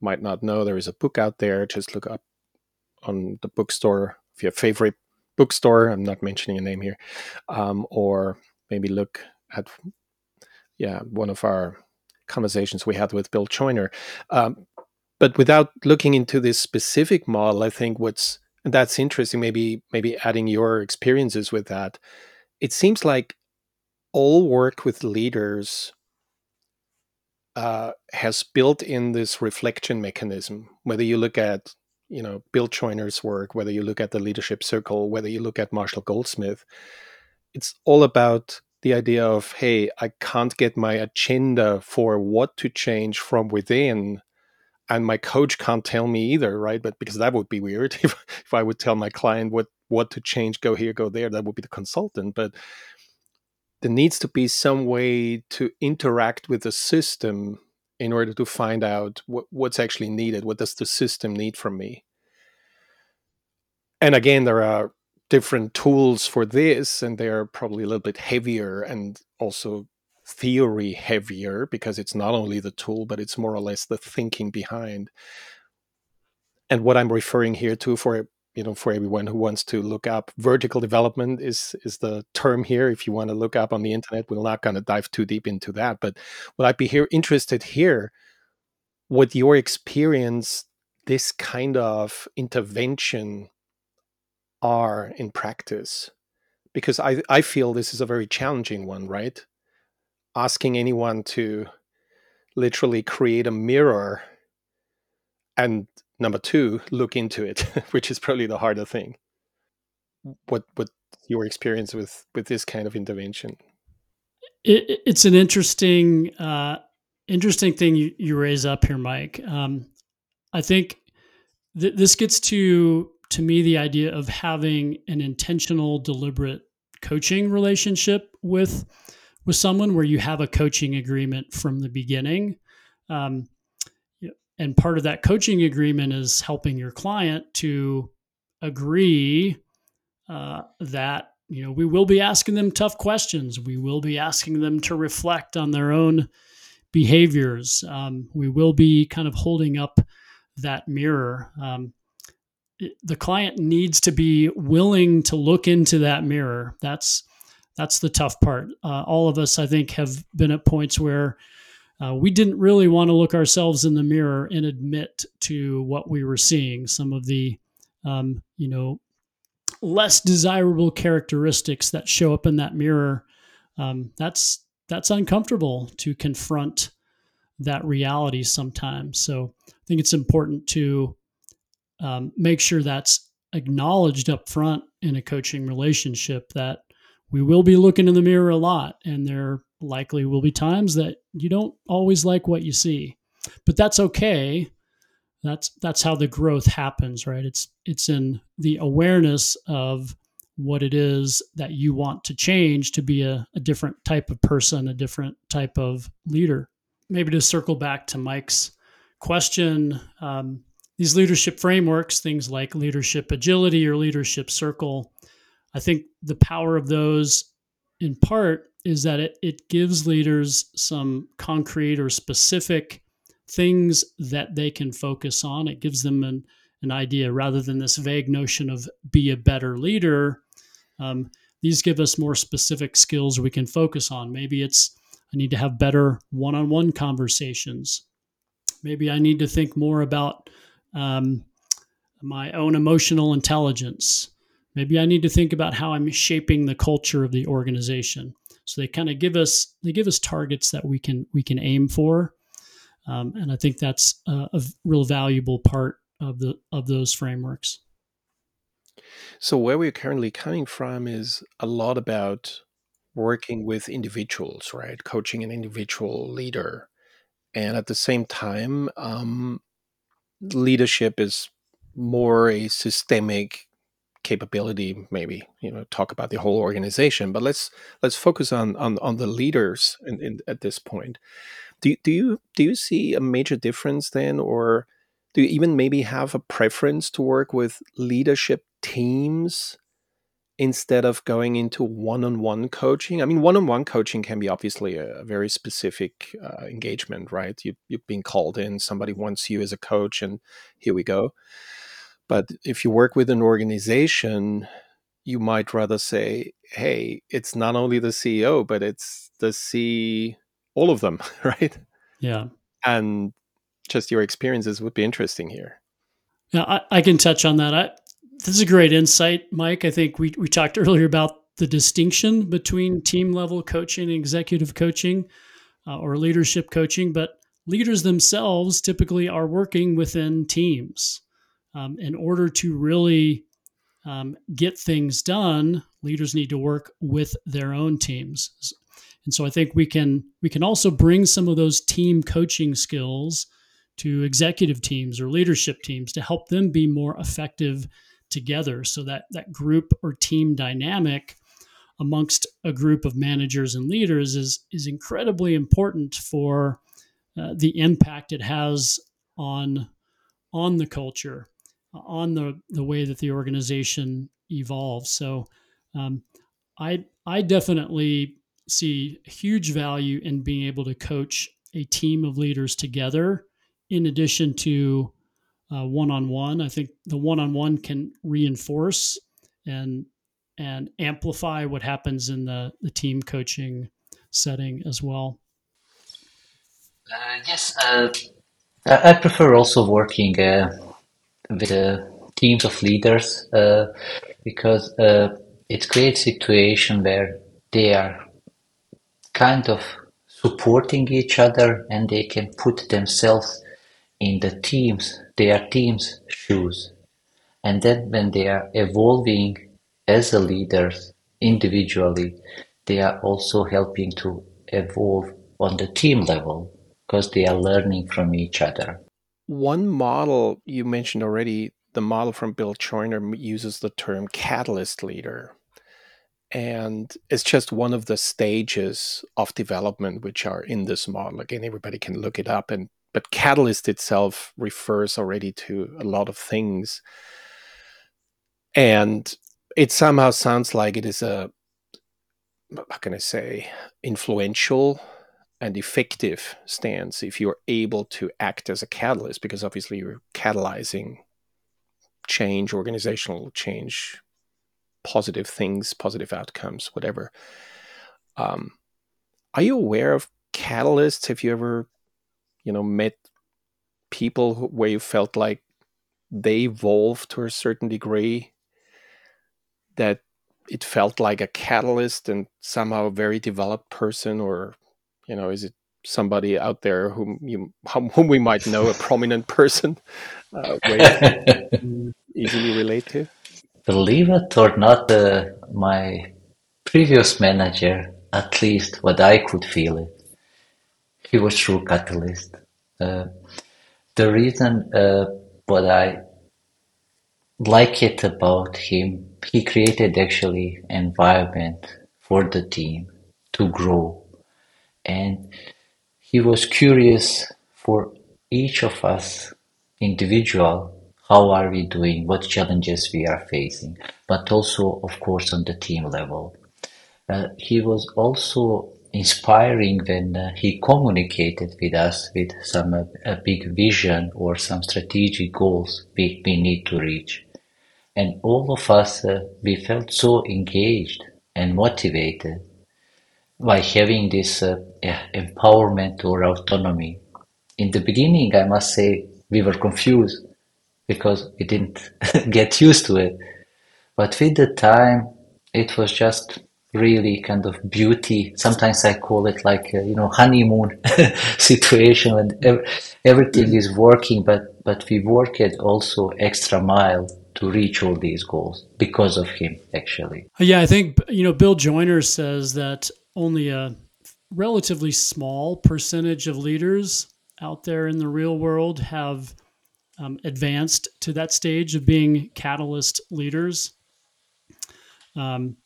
might not know, there is a book out there. Just look up on the bookstore of your favorite bookstore. I'm not mentioning a name here, um, or maybe look at yeah one of our conversations we had with Bill Joiner. Um, but without looking into this specific model, I think what's that's interesting. Maybe maybe adding your experiences with that. It seems like all work with leaders uh, has built in this reflection mechanism. Whether you look at you know Bill Joiner's work, whether you look at the Leadership Circle, whether you look at Marshall Goldsmith, it's all about the idea of hey, I can't get my agenda for what to change from within and my coach can't tell me either right? But because that would be weird. If, if i would tell my client what what to change go here go there that would be the consultant. But there needs to be some way to interact with the system in order to find out what, what's actually needed. What does the system need from me? And again there are different tools for this and they're probably a little bit heavier and also theory heavier because it's not only the tool, but it's more or less the thinking behind. And what I'm referring here to for you know for everyone who wants to look up vertical development is is the term here. If you want to look up on the internet we're not going to dive too deep into that. But what i'd be here interested here what your experience this kind of intervention are in practice? Because i i feel this is a very challenging one right asking anyone to literally create a mirror and number two look into it which is probably the harder thing. What what your experience with with this kind of intervention? It, it's an interesting uh interesting thing you, you raise up here mike. Um i think th- this gets to to me the idea of having an intentional deliberate coaching relationship with with someone where you have a coaching agreement from the beginning. Um, and part of that coaching agreement is helping your client to agree uh, that you know we will be asking them tough questions. We will be asking them to reflect on their own behaviors. Um, we will be kind of holding up that mirror. Um, the client needs to be willing to look into that mirror. That's that's the tough part. Uh, all of us, I think, have been at points where uh, we didn't really want to look ourselves in the mirror and admit to what we were seeing. Some of the, um, you know, less desirable characteristics that show up in that mirror. Um, that's that's uncomfortable to confront that reality sometimes. So I think it's important to um, make sure that's acknowledged up front in a coaching relationship that we will be looking in the mirror a lot, and there likely will be times that you don't always like what you see, but that's okay. That's that's how the growth happens, right? It's it's in the awareness of what it is that you want to change to be a, a different type of person, a different type of leader. Maybe to circle back to Mike's question, um, these leadership frameworks, things like leadership agility or leadership circle, I think the power of those in part is that it, it gives leaders some concrete or specific things that they can focus on. It gives them an, an idea rather than this vague notion of be a better leader. Um, these give us more specific skills we can focus on. Maybe it's I need to have better one on one conversations. Maybe I need to think more about um, my own emotional intelligence maybe i need to think about how i'm shaping the culture of the organization. So they kind of give us they give us targets that we can we can aim for. Um, and i think that's a, a real valuable part of the of those frameworks. So where we're currently coming from is a lot about working with individuals right? Coaching an individual leader. And at the same time um, leadership is more a systemic capability maybe you know talk about the whole organization but let's let's focus on on, on the leaders in, in, at this point. Do, do you do you see a major difference then or do you even maybe have a preference to work with leadership teams instead of going into one-on-one coaching? I mean one-on-one coaching can be obviously a very specific uh, engagement right? You, you've been called in somebody wants you as a coach and here we go but if you work with an organization, you might rather say, hey, it's not only the CEO, but it's the C, all of them, right? Yeah. And just your experiences would be interesting here. Yeah, I, I can touch on that. I, this is a great insight, Mike. I think we, we talked earlier about the distinction between team level coaching and executive coaching uh, or leadership coaching, but leaders themselves typically are working within teams. Um, in order to really um, get things done, leaders need to work with their own teams. And so I think we can we can also bring some of those team coaching skills to executive teams or leadership teams to help them be more effective together so that that group or team dynamic amongst a group of managers and leaders is is incredibly important for uh, the impact it has on on the culture on the the way that the organization evolves so um, i i definitely see huge value in being able to coach a team of leaders together in addition to one on one. I think the one on one can reinforce and and amplify what happens in the, the team coaching setting as well. Uh, yes, uh, I prefer also working uh, with uh, teams of leaders uh, because uh, it creates situation where they are kind of supporting each other and they can put themselves in the teams, their team's shoes. And then when they are evolving as a leaders individually, they are also helping to evolve on the team level because they are learning from each other. One model you mentioned already, the model from Bill Joiner uses the term catalyst leader. And it's just one of the stages of development which are in this model. Again, everybody can look it up and but catalyst itself refers already to a lot of things and it somehow sounds like it is a how can i say influential and effective stance if you're able to act as a catalyst because obviously you're catalyzing change organizational change positive things positive outcomes whatever. Um, are you aware of catalysts? Have you ever you know met people who, where you felt like they evolved to a certain degree that it felt like a catalyst and somehow a very developed person or you know is it somebody out there whom you whom we might know a prominent person uh, easily relate to believe it or not uh, my previous manager at least what i could feel it he was true catalyst. Uh, the reason uh, what I like it about him, he created actually environment for the team to grow, and he was curious for each of us individual how are we doing what challenges we are facing but also of course on the team level uh, he was also inspiring when uh, he communicated with us with some uh, a big vision or some strategic goals we, we need to reach. And all of us, uh, we felt so engaged and motivated by having this uh, empowerment or autonomy. In the beginning, I must say, we were confused because we didn't get used to it. But with the time, it was just really kind of beauty. Sometimes I call it like a, you know honeymoon situation when ev- everything is working, but but we work it also extra mile to reach all these goals because of him actually. Yeah, I think you know Bill Joiner says that only a relatively small percentage of leaders out there in the real world have um, advanced to that stage of being catalyst leaders. Um,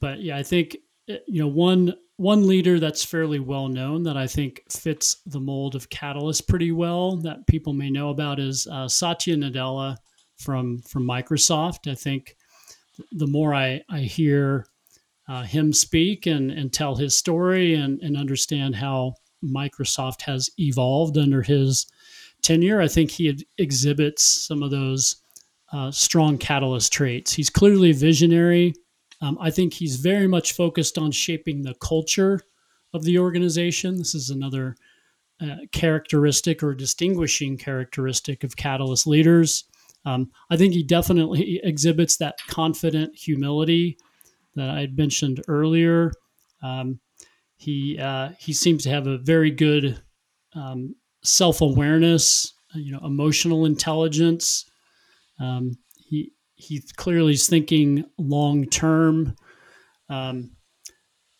but yeah, I think eh, you know one one leader that's fairly well known that I think fits the mold of Catalyst pretty well that people may know about is uh, Satya Nadella from from Microsoft. I think the more I I hear uh, him speak and and tell his story and and understand how Microsoft has evolved under his tenure, I think he exhibits some of those uh, strong catalyst traits. He's clearly visionary Um, I think he's very much focused on shaping the culture of the organization. This is another uh, characteristic or distinguishing characteristic of Catalyst leaders. Um, I think he definitely exhibits that confident humility that I had mentioned earlier. Um, he uh, he seems to have a very good um, self awareness, you know, emotional intelligence. Um, he he clearly is thinking long term, um,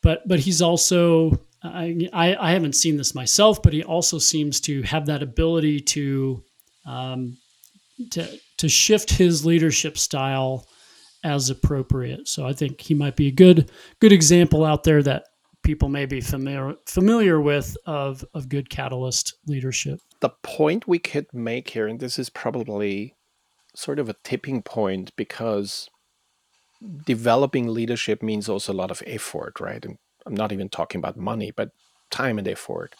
but but he's also I, I, I haven't seen this myself, but he also seems to have that ability to um, to to shift his leadership style as appropriate. So I think he might be a good good example out there that people may be familiar familiar with of of good catalyst leadership. The point we could make here, and this is probably sort of a tipping point because developing leadership means also a lot of effort, right? And I'm not even talking about money, but time and effort.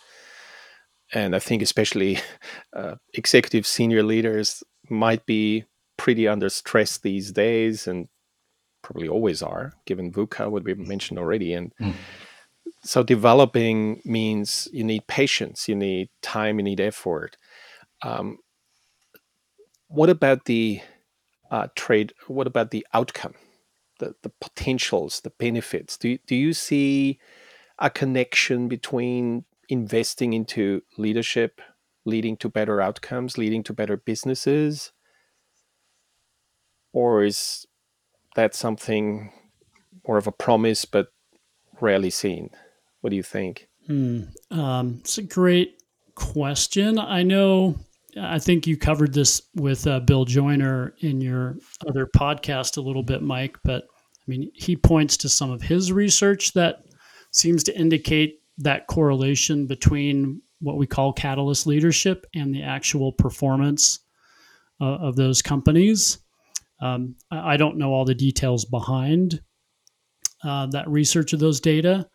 And I think especially uh, executive senior leaders might be pretty under stress these days and probably always are, given VUCA, what we mentioned already. And mm. so developing means you need patience, you need time, you need effort. Um, what about the uh, trade? What about the outcome? the, the potentials, the benefits? Do, do you see a connection between investing into leadership, leading to better outcomes, leading to better businesses? Or is that something more of a promise but rarely seen? What do you think? Hmm. Um, it's a great question. I know I think you covered this with uh, Bill Joiner in your other podcast a little bit, Mike. But I mean, he points to some of his research that seems to indicate that correlation between what we call catalyst leadership and the actual performance uh, of those companies. Um, I, don't know all the details behind uh, that research of those data,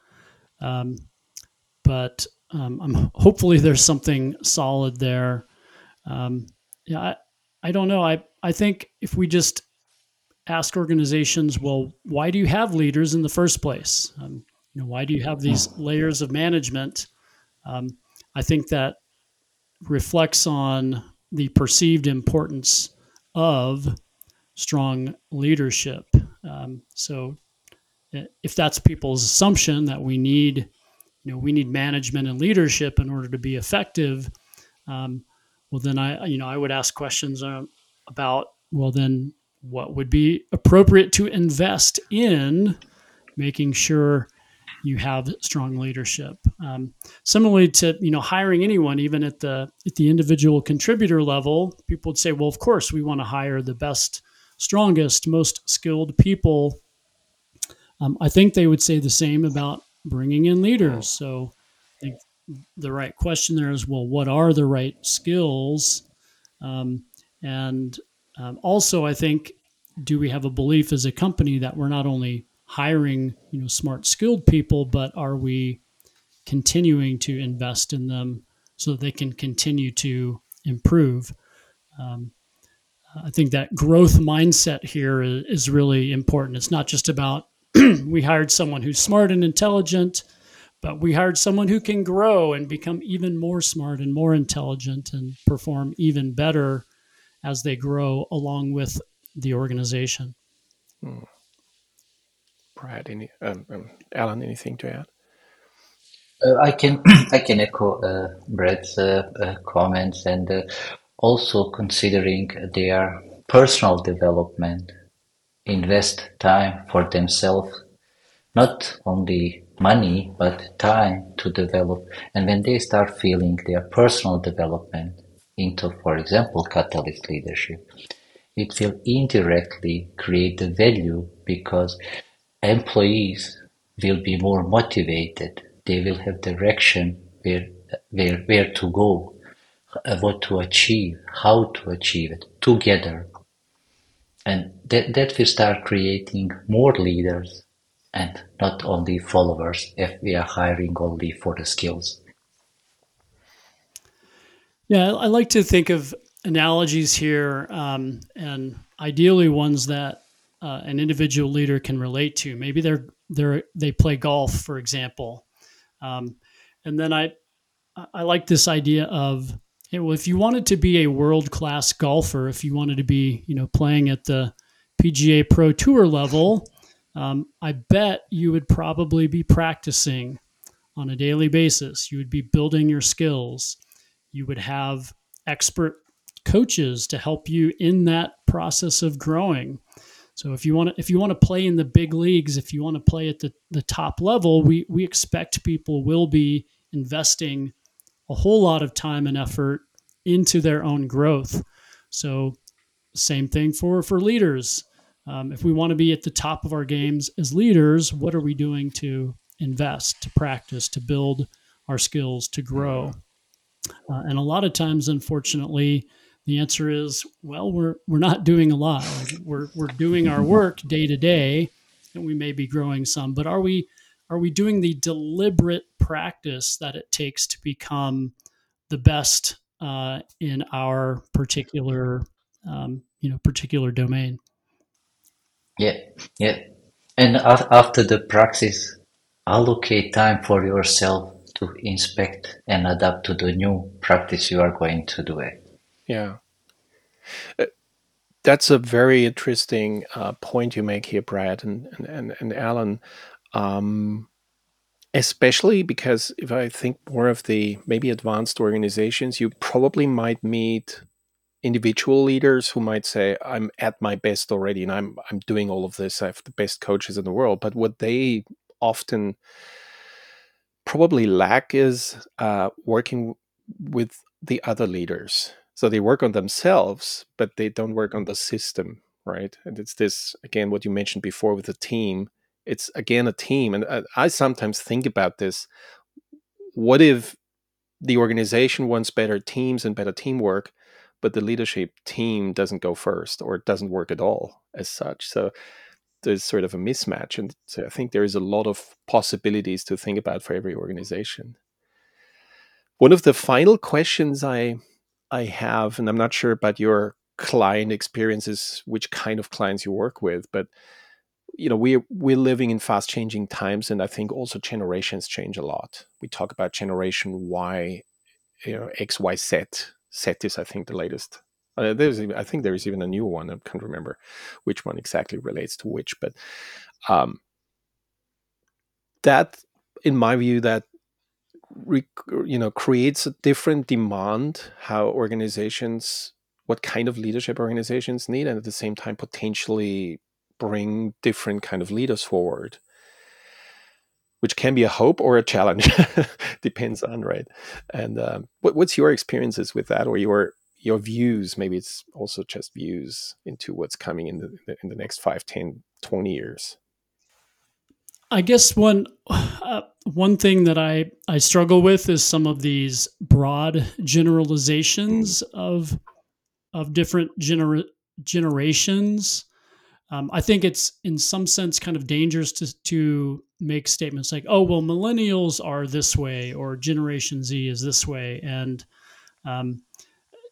um, but um, I'm hopefully there's something solid there um, yeah, I, I don't know. I, I think if we just ask organizations, well, why do you have leaders in the first place? Um, you know, why do you have these layers of management? Um, I think that reflects on the perceived importance of strong leadership. Um, so, eh, if that's people's assumption that we need, you know, we need management and leadership in order to be effective, um, well then i you know i would ask questions uh, about well then what would be appropriate to invest in making sure you have strong leadership um, similarly to you know hiring anyone even at the at the individual contributor level people would say well of course we want to hire the best strongest most skilled people um, i think they would say the same about bringing in leaders so i think the right question there is well, what are the right skills? Um, and um, also, I think, do we have a belief as a company that we're not only hiring you know smart, skilled people, but are we continuing to invest in them so that they can continue to improve? Um, I think that growth mindset here is, is really important. It's not just about we hired someone who's smart and intelligent but we hired someone who can grow and become even more smart and more intelligent and perform even better as they grow along with the organization. Hmm. Brad, any um, um, Allen, anything to add? Uh, I can I can echo uh, Brad's uh, uh comments and uh, also considering their personal development, invest time for themselves, not only money, but time to develop. And when they start feeling their personal development into, for example, catalyst leadership, it will indirectly create the value because employees will be more motivated. They will have direction where, where, where to go, what to achieve, how to achieve it together. And that, that will start creating more leaders and not only followers if we are hiring only for the skills. Yeah, I like to think of analogies here, um, and ideally ones that uh, an individual leader can relate to. Maybe they're they're they play golf, for example, um, and then I I like this idea of hey, well, if you wanted to be a world class golfer, if you wanted to be you know playing at the PGA Pro Tour level, um, I bet you would probably be practicing on a daily basis. You would be building your skills. You would have expert coaches to help you in that process of growing. So if you want to if you want to play in the big leagues, if you want to play at the, the top level, we we expect people will be investing a whole lot of time and effort into their own growth. So same thing for for leaders. Um, if we want to be at the top of our games as leaders, what are we doing to invest, to practice, to build our skills, to grow? Uh, and a lot of times, unfortunately, the answer is, well, we're we're not doing a lot. Like we're we're doing our work day to day, and we may be growing some, but are we are we doing the deliberate practice that it takes to become the best uh, in our particular um, you know particular domain? Yeah, yeah. And after the practice, allocate time for yourself to inspect and adapt to the new practice you are going to do it. Yeah. Uh, that's a very interesting uh, point you make here, Brad and, and, and Allen. Um, especially because if I think more of the maybe advanced organizations, you probably might meet individual leaders who might say, I'm at my best already and I'm I'm doing all of this. I have the best coaches in the world. But what they often probably lack is uh, working with the other leaders so they work on themselves, but they don't work on the system, right? And it's this again what you mentioned before with the team. It's again a team, and uh, I sometimes think about this. What if the organization wants better teams and better teamwork, but the leadership team doesn't go first or it doesn't work at all as such? So there's sort of a mismatch, and so I think there is a lot of possibilities to think about for every organization. One of the final questions I I have, and I'm not sure about your client experiences, which kind of clients you work with, but you know, we're we're living in fast changing times, and I think also generations change a lot. We talk about generation Y, you know, X, Y, Z. Z is, I think, the latest. Uh, there's, I think there is even a new one. I can't remember which one exactly relates to which, but um, that, in my view, that you know creates a different demand how organizations what kind of leadership organizations need and at the same time potentially bring different kind of leaders forward which can be a hope or a challenge depends on right? And um, what, what's your experiences with that or your your views? Maybe it's also just views into what's coming in the in the next 5 10 20 years. I guess one uh, one thing that I I struggle with is some of these broad generalizations of of different gener- generations. Um, I think it's in some sense kind of dangerous to to make statements like, "Oh, well, millennials are this way," or "Generation Z is this way," and um,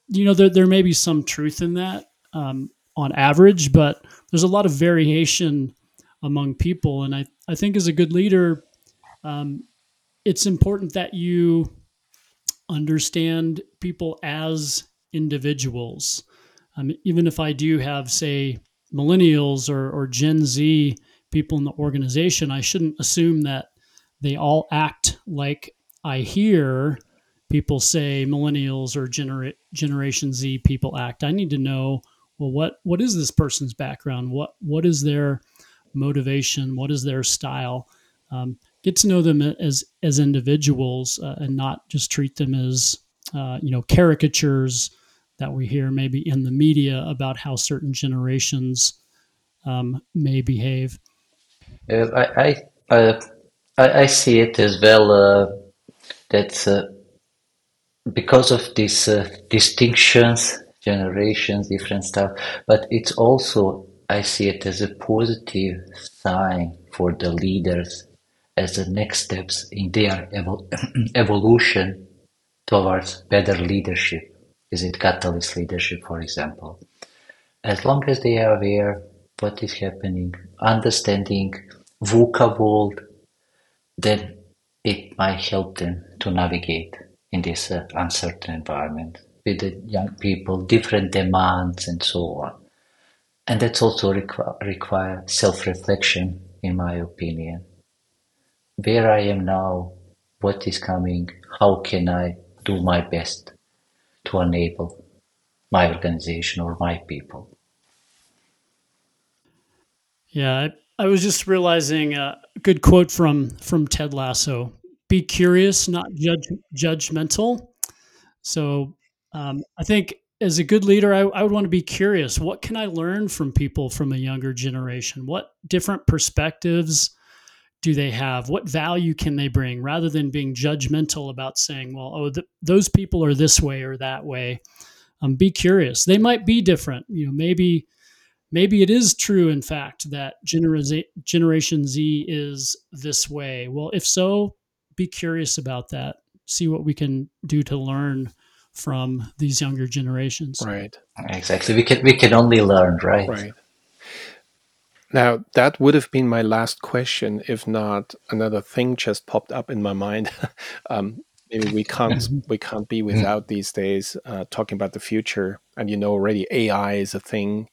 you know there there may be some truth in that um, on average, but there's a lot of variation among people. And I, I think as a good leader, um, it's important that you understand people as individuals. Um, even if I do have, say, millennials or, or Gen Z people in the organization, I shouldn't assume that they all act like I hear people say millennials or genera- Generation Z people act. I need to know well what what is this person's background? What what is their motivation, what is their style. Um, get to know them as as individuals uh, and not just treat them as uh, you know caricatures that we hear maybe in the media about how certain generations um, may behave. Uh, I I, uh, I, I see it as well uh, that uh, because of these distinctions, generations, different stuff, but it's also I see it as a positive sign for the leaders as the next steps in their evol- evolution towards better leadership. Is it catalyst leadership, for example? As long as they are aware what is happening, understanding VUCA world, then it might help them to navigate in this uh, uncertain environment with the young people, different demands, and so on. And that's also requ- require self-reflection, in my opinion. Where I am now, what is coming, how can I do my best to enable my organization or my people? Yeah, I, I was just realizing a good quote from from Ted Lasso: "Be curious, not judge judgmental." So um, I think as a good leader, I, I would want to be curious. What can I learn from people from a younger generation? What different perspectives do they have? What value can they bring rather than being judgmental about saying, well, oh, th- those people are this way or that way? Um, be curious. They might be different. You know, maybe maybe it is true, in fact, that genera- Generation Z is this way. Well, if so, be curious about that. See what we can do to learn from these younger generations. Right. Exactly. We can we can only learn, right? Right. Now, that would have been my last question if not another thing just popped up in my mind. um, maybe we can't we can't be without these days uh, talking about the future. And you know already AI is a thing,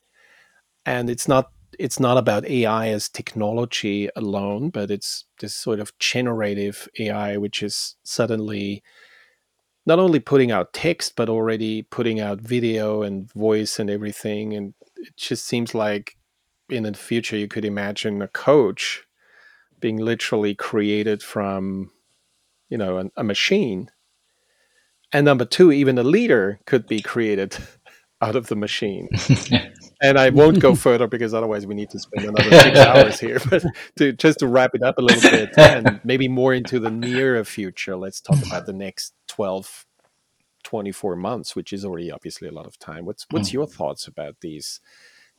and it's not it's not about AI as technology alone, but it's this sort of generative AI, which is suddenly not only putting out text but already putting out video and voice and everything and it just seems like in the future you could imagine a coach being literally created from you know a, a machine and number two even a leader could be created out of the machine and I won't go further because otherwise we need to spend another six hours here. But to just to wrap it up a little bit and maybe more into the nearer future, let's talk about the next 12, 24 months, which is already obviously a lot of time. What's what's mm. your thoughts about these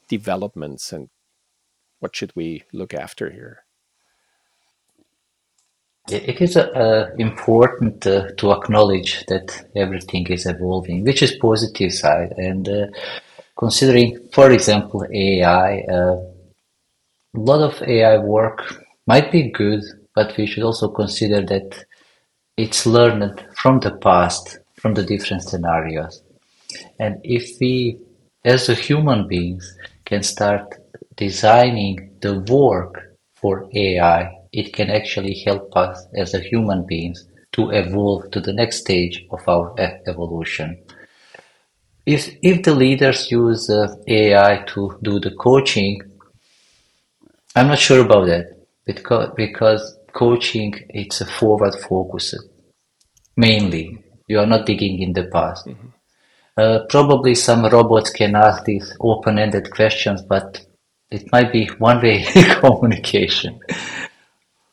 developments and what should we look after here? It is uh, important uh, to acknowledge that everything is evolving, which is positive side, and uh, considering, for example, AI, uh, a lot of AI work might be good, but we should also consider that it's learned from the past, from the different scenarios. And if we, as human beings, can start designing the work for AI, it can actually help us as a human beings to evolve to the next stage of our evolution. If if the leaders use uh, AI to do the coaching, I'm not sure about that because because coaching it's a forward focus mainly. You are not digging in the past. Mm-hmm. Uh, probably some robots can ask these open-ended questions, but it might be one-way communication.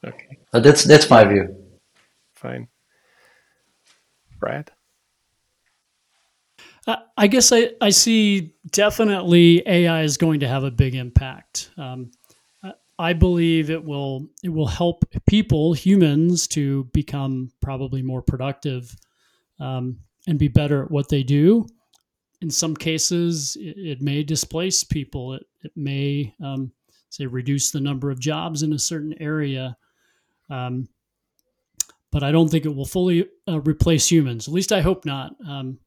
Okay, but that's that's my view. Fine, Brad. I guess I, I see definitely AI is going to have a big impact. Um, I believe it will it will help people, humans, to become probably more productive um, and be better at what they do. In some cases, it, it may displace people. It, it may um, say reduce the number of jobs in a certain area. Um, but I don't think it will fully uh, replace humans. At least I hope not. Um,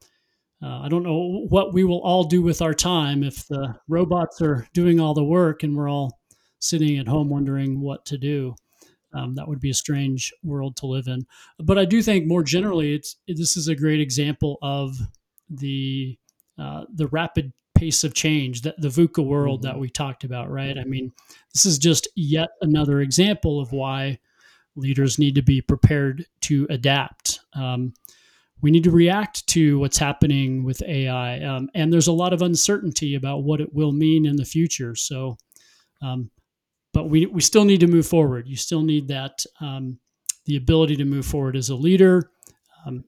uh, I don't know what we will all do with our time if the robots are doing all the work and we're all sitting at home wondering what to do. Um, that would be a strange world to live in. But I do think more generally, it's this is a great example of the uh, the rapid pace of change, that the VUCA world mm-hmm. that we talked about, right? I mean, this is just yet another example of why leaders need to be prepared to adapt. Um, we need to react to what's happening with AI. Um, and there's a lot of uncertainty about what it will mean in the future. So, um, but we, we still need to move forward. You still need that, um, the ability to move forward as a leader. Um,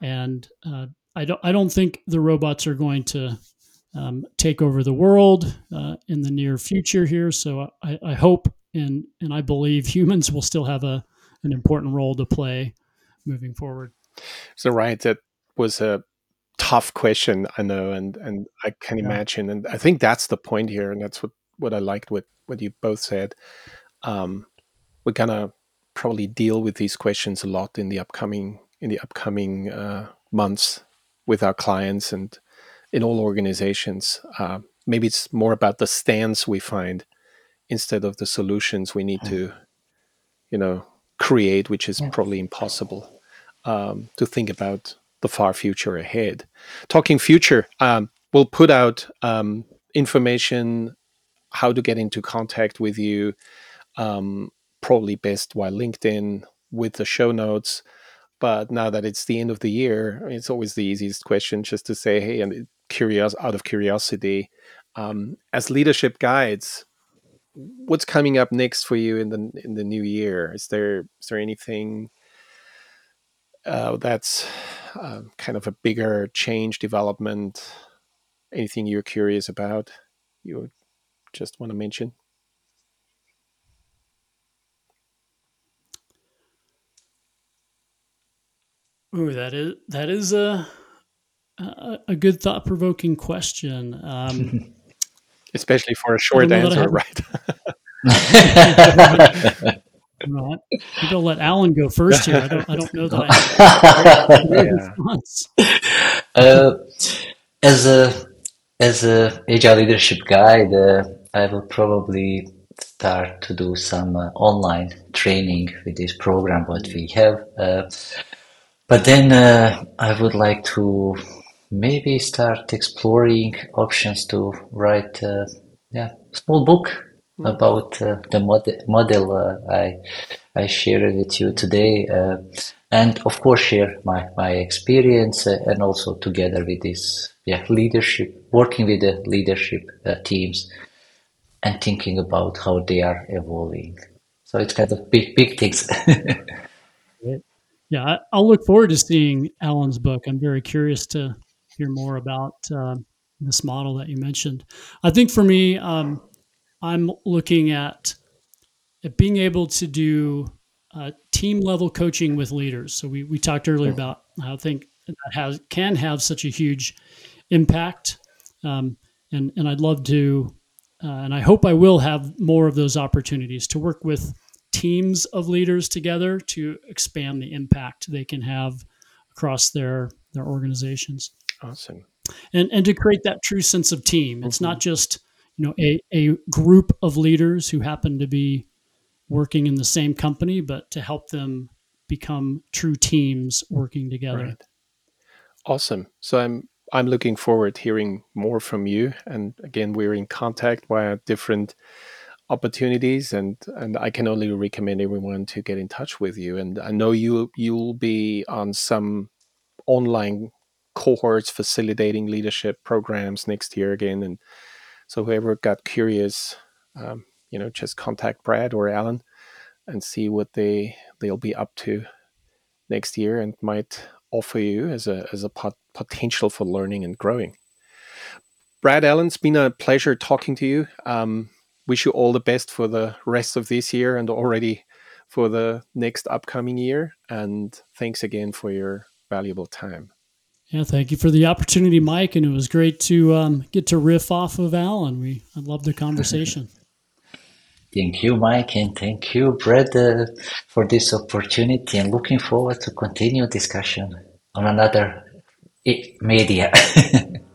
and uh, I, don't, I don't think the robots are going to um, take over the world uh, in the near future here. So I, I hope and, and I believe humans will still have a, an important role to play moving forward. So right, that was a tough question, I know, and and I can imagine, and I think that's the point here, and that's what what I liked what what you both said. Um, we're gonna probably deal with these questions a lot in the upcoming in the upcoming uh, months with our clients and in all organizations. Uh, maybe it's more about the stance we find instead of the solutions we need to, you know, create, which is probably impossible um, to think about the far future ahead. Talking future, um, we'll put out um, information how to get into contact with you. Um, probably best via LinkedIn with the show notes. But now that it's the end of the year, it's always the easiest question just to say, hey, and curious out of curiosity, um, as leadership guides, what's coming up next for you in the in the new year? Is there is there anything uh, that's uh, kind of a bigger change development? Anything you're curious about? You just want to mention? Ooh, that is that is a a, a good thought provoking question. Um, Especially for a short answer, right? right. Maybe I'll let Allen go first here. I don't. I don't know that. I uh, as a as a agile leadership guide, uh, I will probably start to do some uh, online training with this program what we have. Uh, but then uh, I would like to maybe start exploring options to write a yeah, small book mm. about uh, the mod- model uh, I I shared with you today, uh, and of course share my my experience uh, and also together with this yeah leadership, working with the leadership uh, teams, and thinking about how they are evolving. So it's kind of big big things. Yeah, I'll look forward to seeing Allen's book. I'm very curious to hear more about uh, this model that you mentioned. I think for me, um, I'm looking at, at being able to do uh, team level coaching with leaders. So we, we talked earlier about how I think that has can have such a huge impact, um, and and I'd love to, uh, and I hope I will have more of those opportunities to work with teams of leaders together to expand the impact they can have across their their organizations. Awesome. And and to create that true sense of team. It's mm-hmm. not just, you know, a, a group of leaders who happen to be working in the same company, but to help them become true teams working together. Right. Awesome. So I'm I'm looking forward to hearing more from you. And again, we're in contact via different opportunities and and I can only recommend everyone to get in touch with you. And I know you you'll be on some online cohorts facilitating leadership programs next year again. And so whoever got curious um, you know just contact Brad or Allen and see what they they'll be up to next year and might offer you as a as a pot- potential for learning and growing. Brad Allen, it's been a pleasure talking to you. Um, wish you all the best for the rest of this year and already for the next upcoming year. And thanks again for your valuable time. Yeah, thank you for the opportunity, Mike. And it was great to um, get to riff off of Allen. We I love the conversation. thank you, Mike, and thank you, Brad, uh, for this opportunity. And looking forward to continue discussion on another media.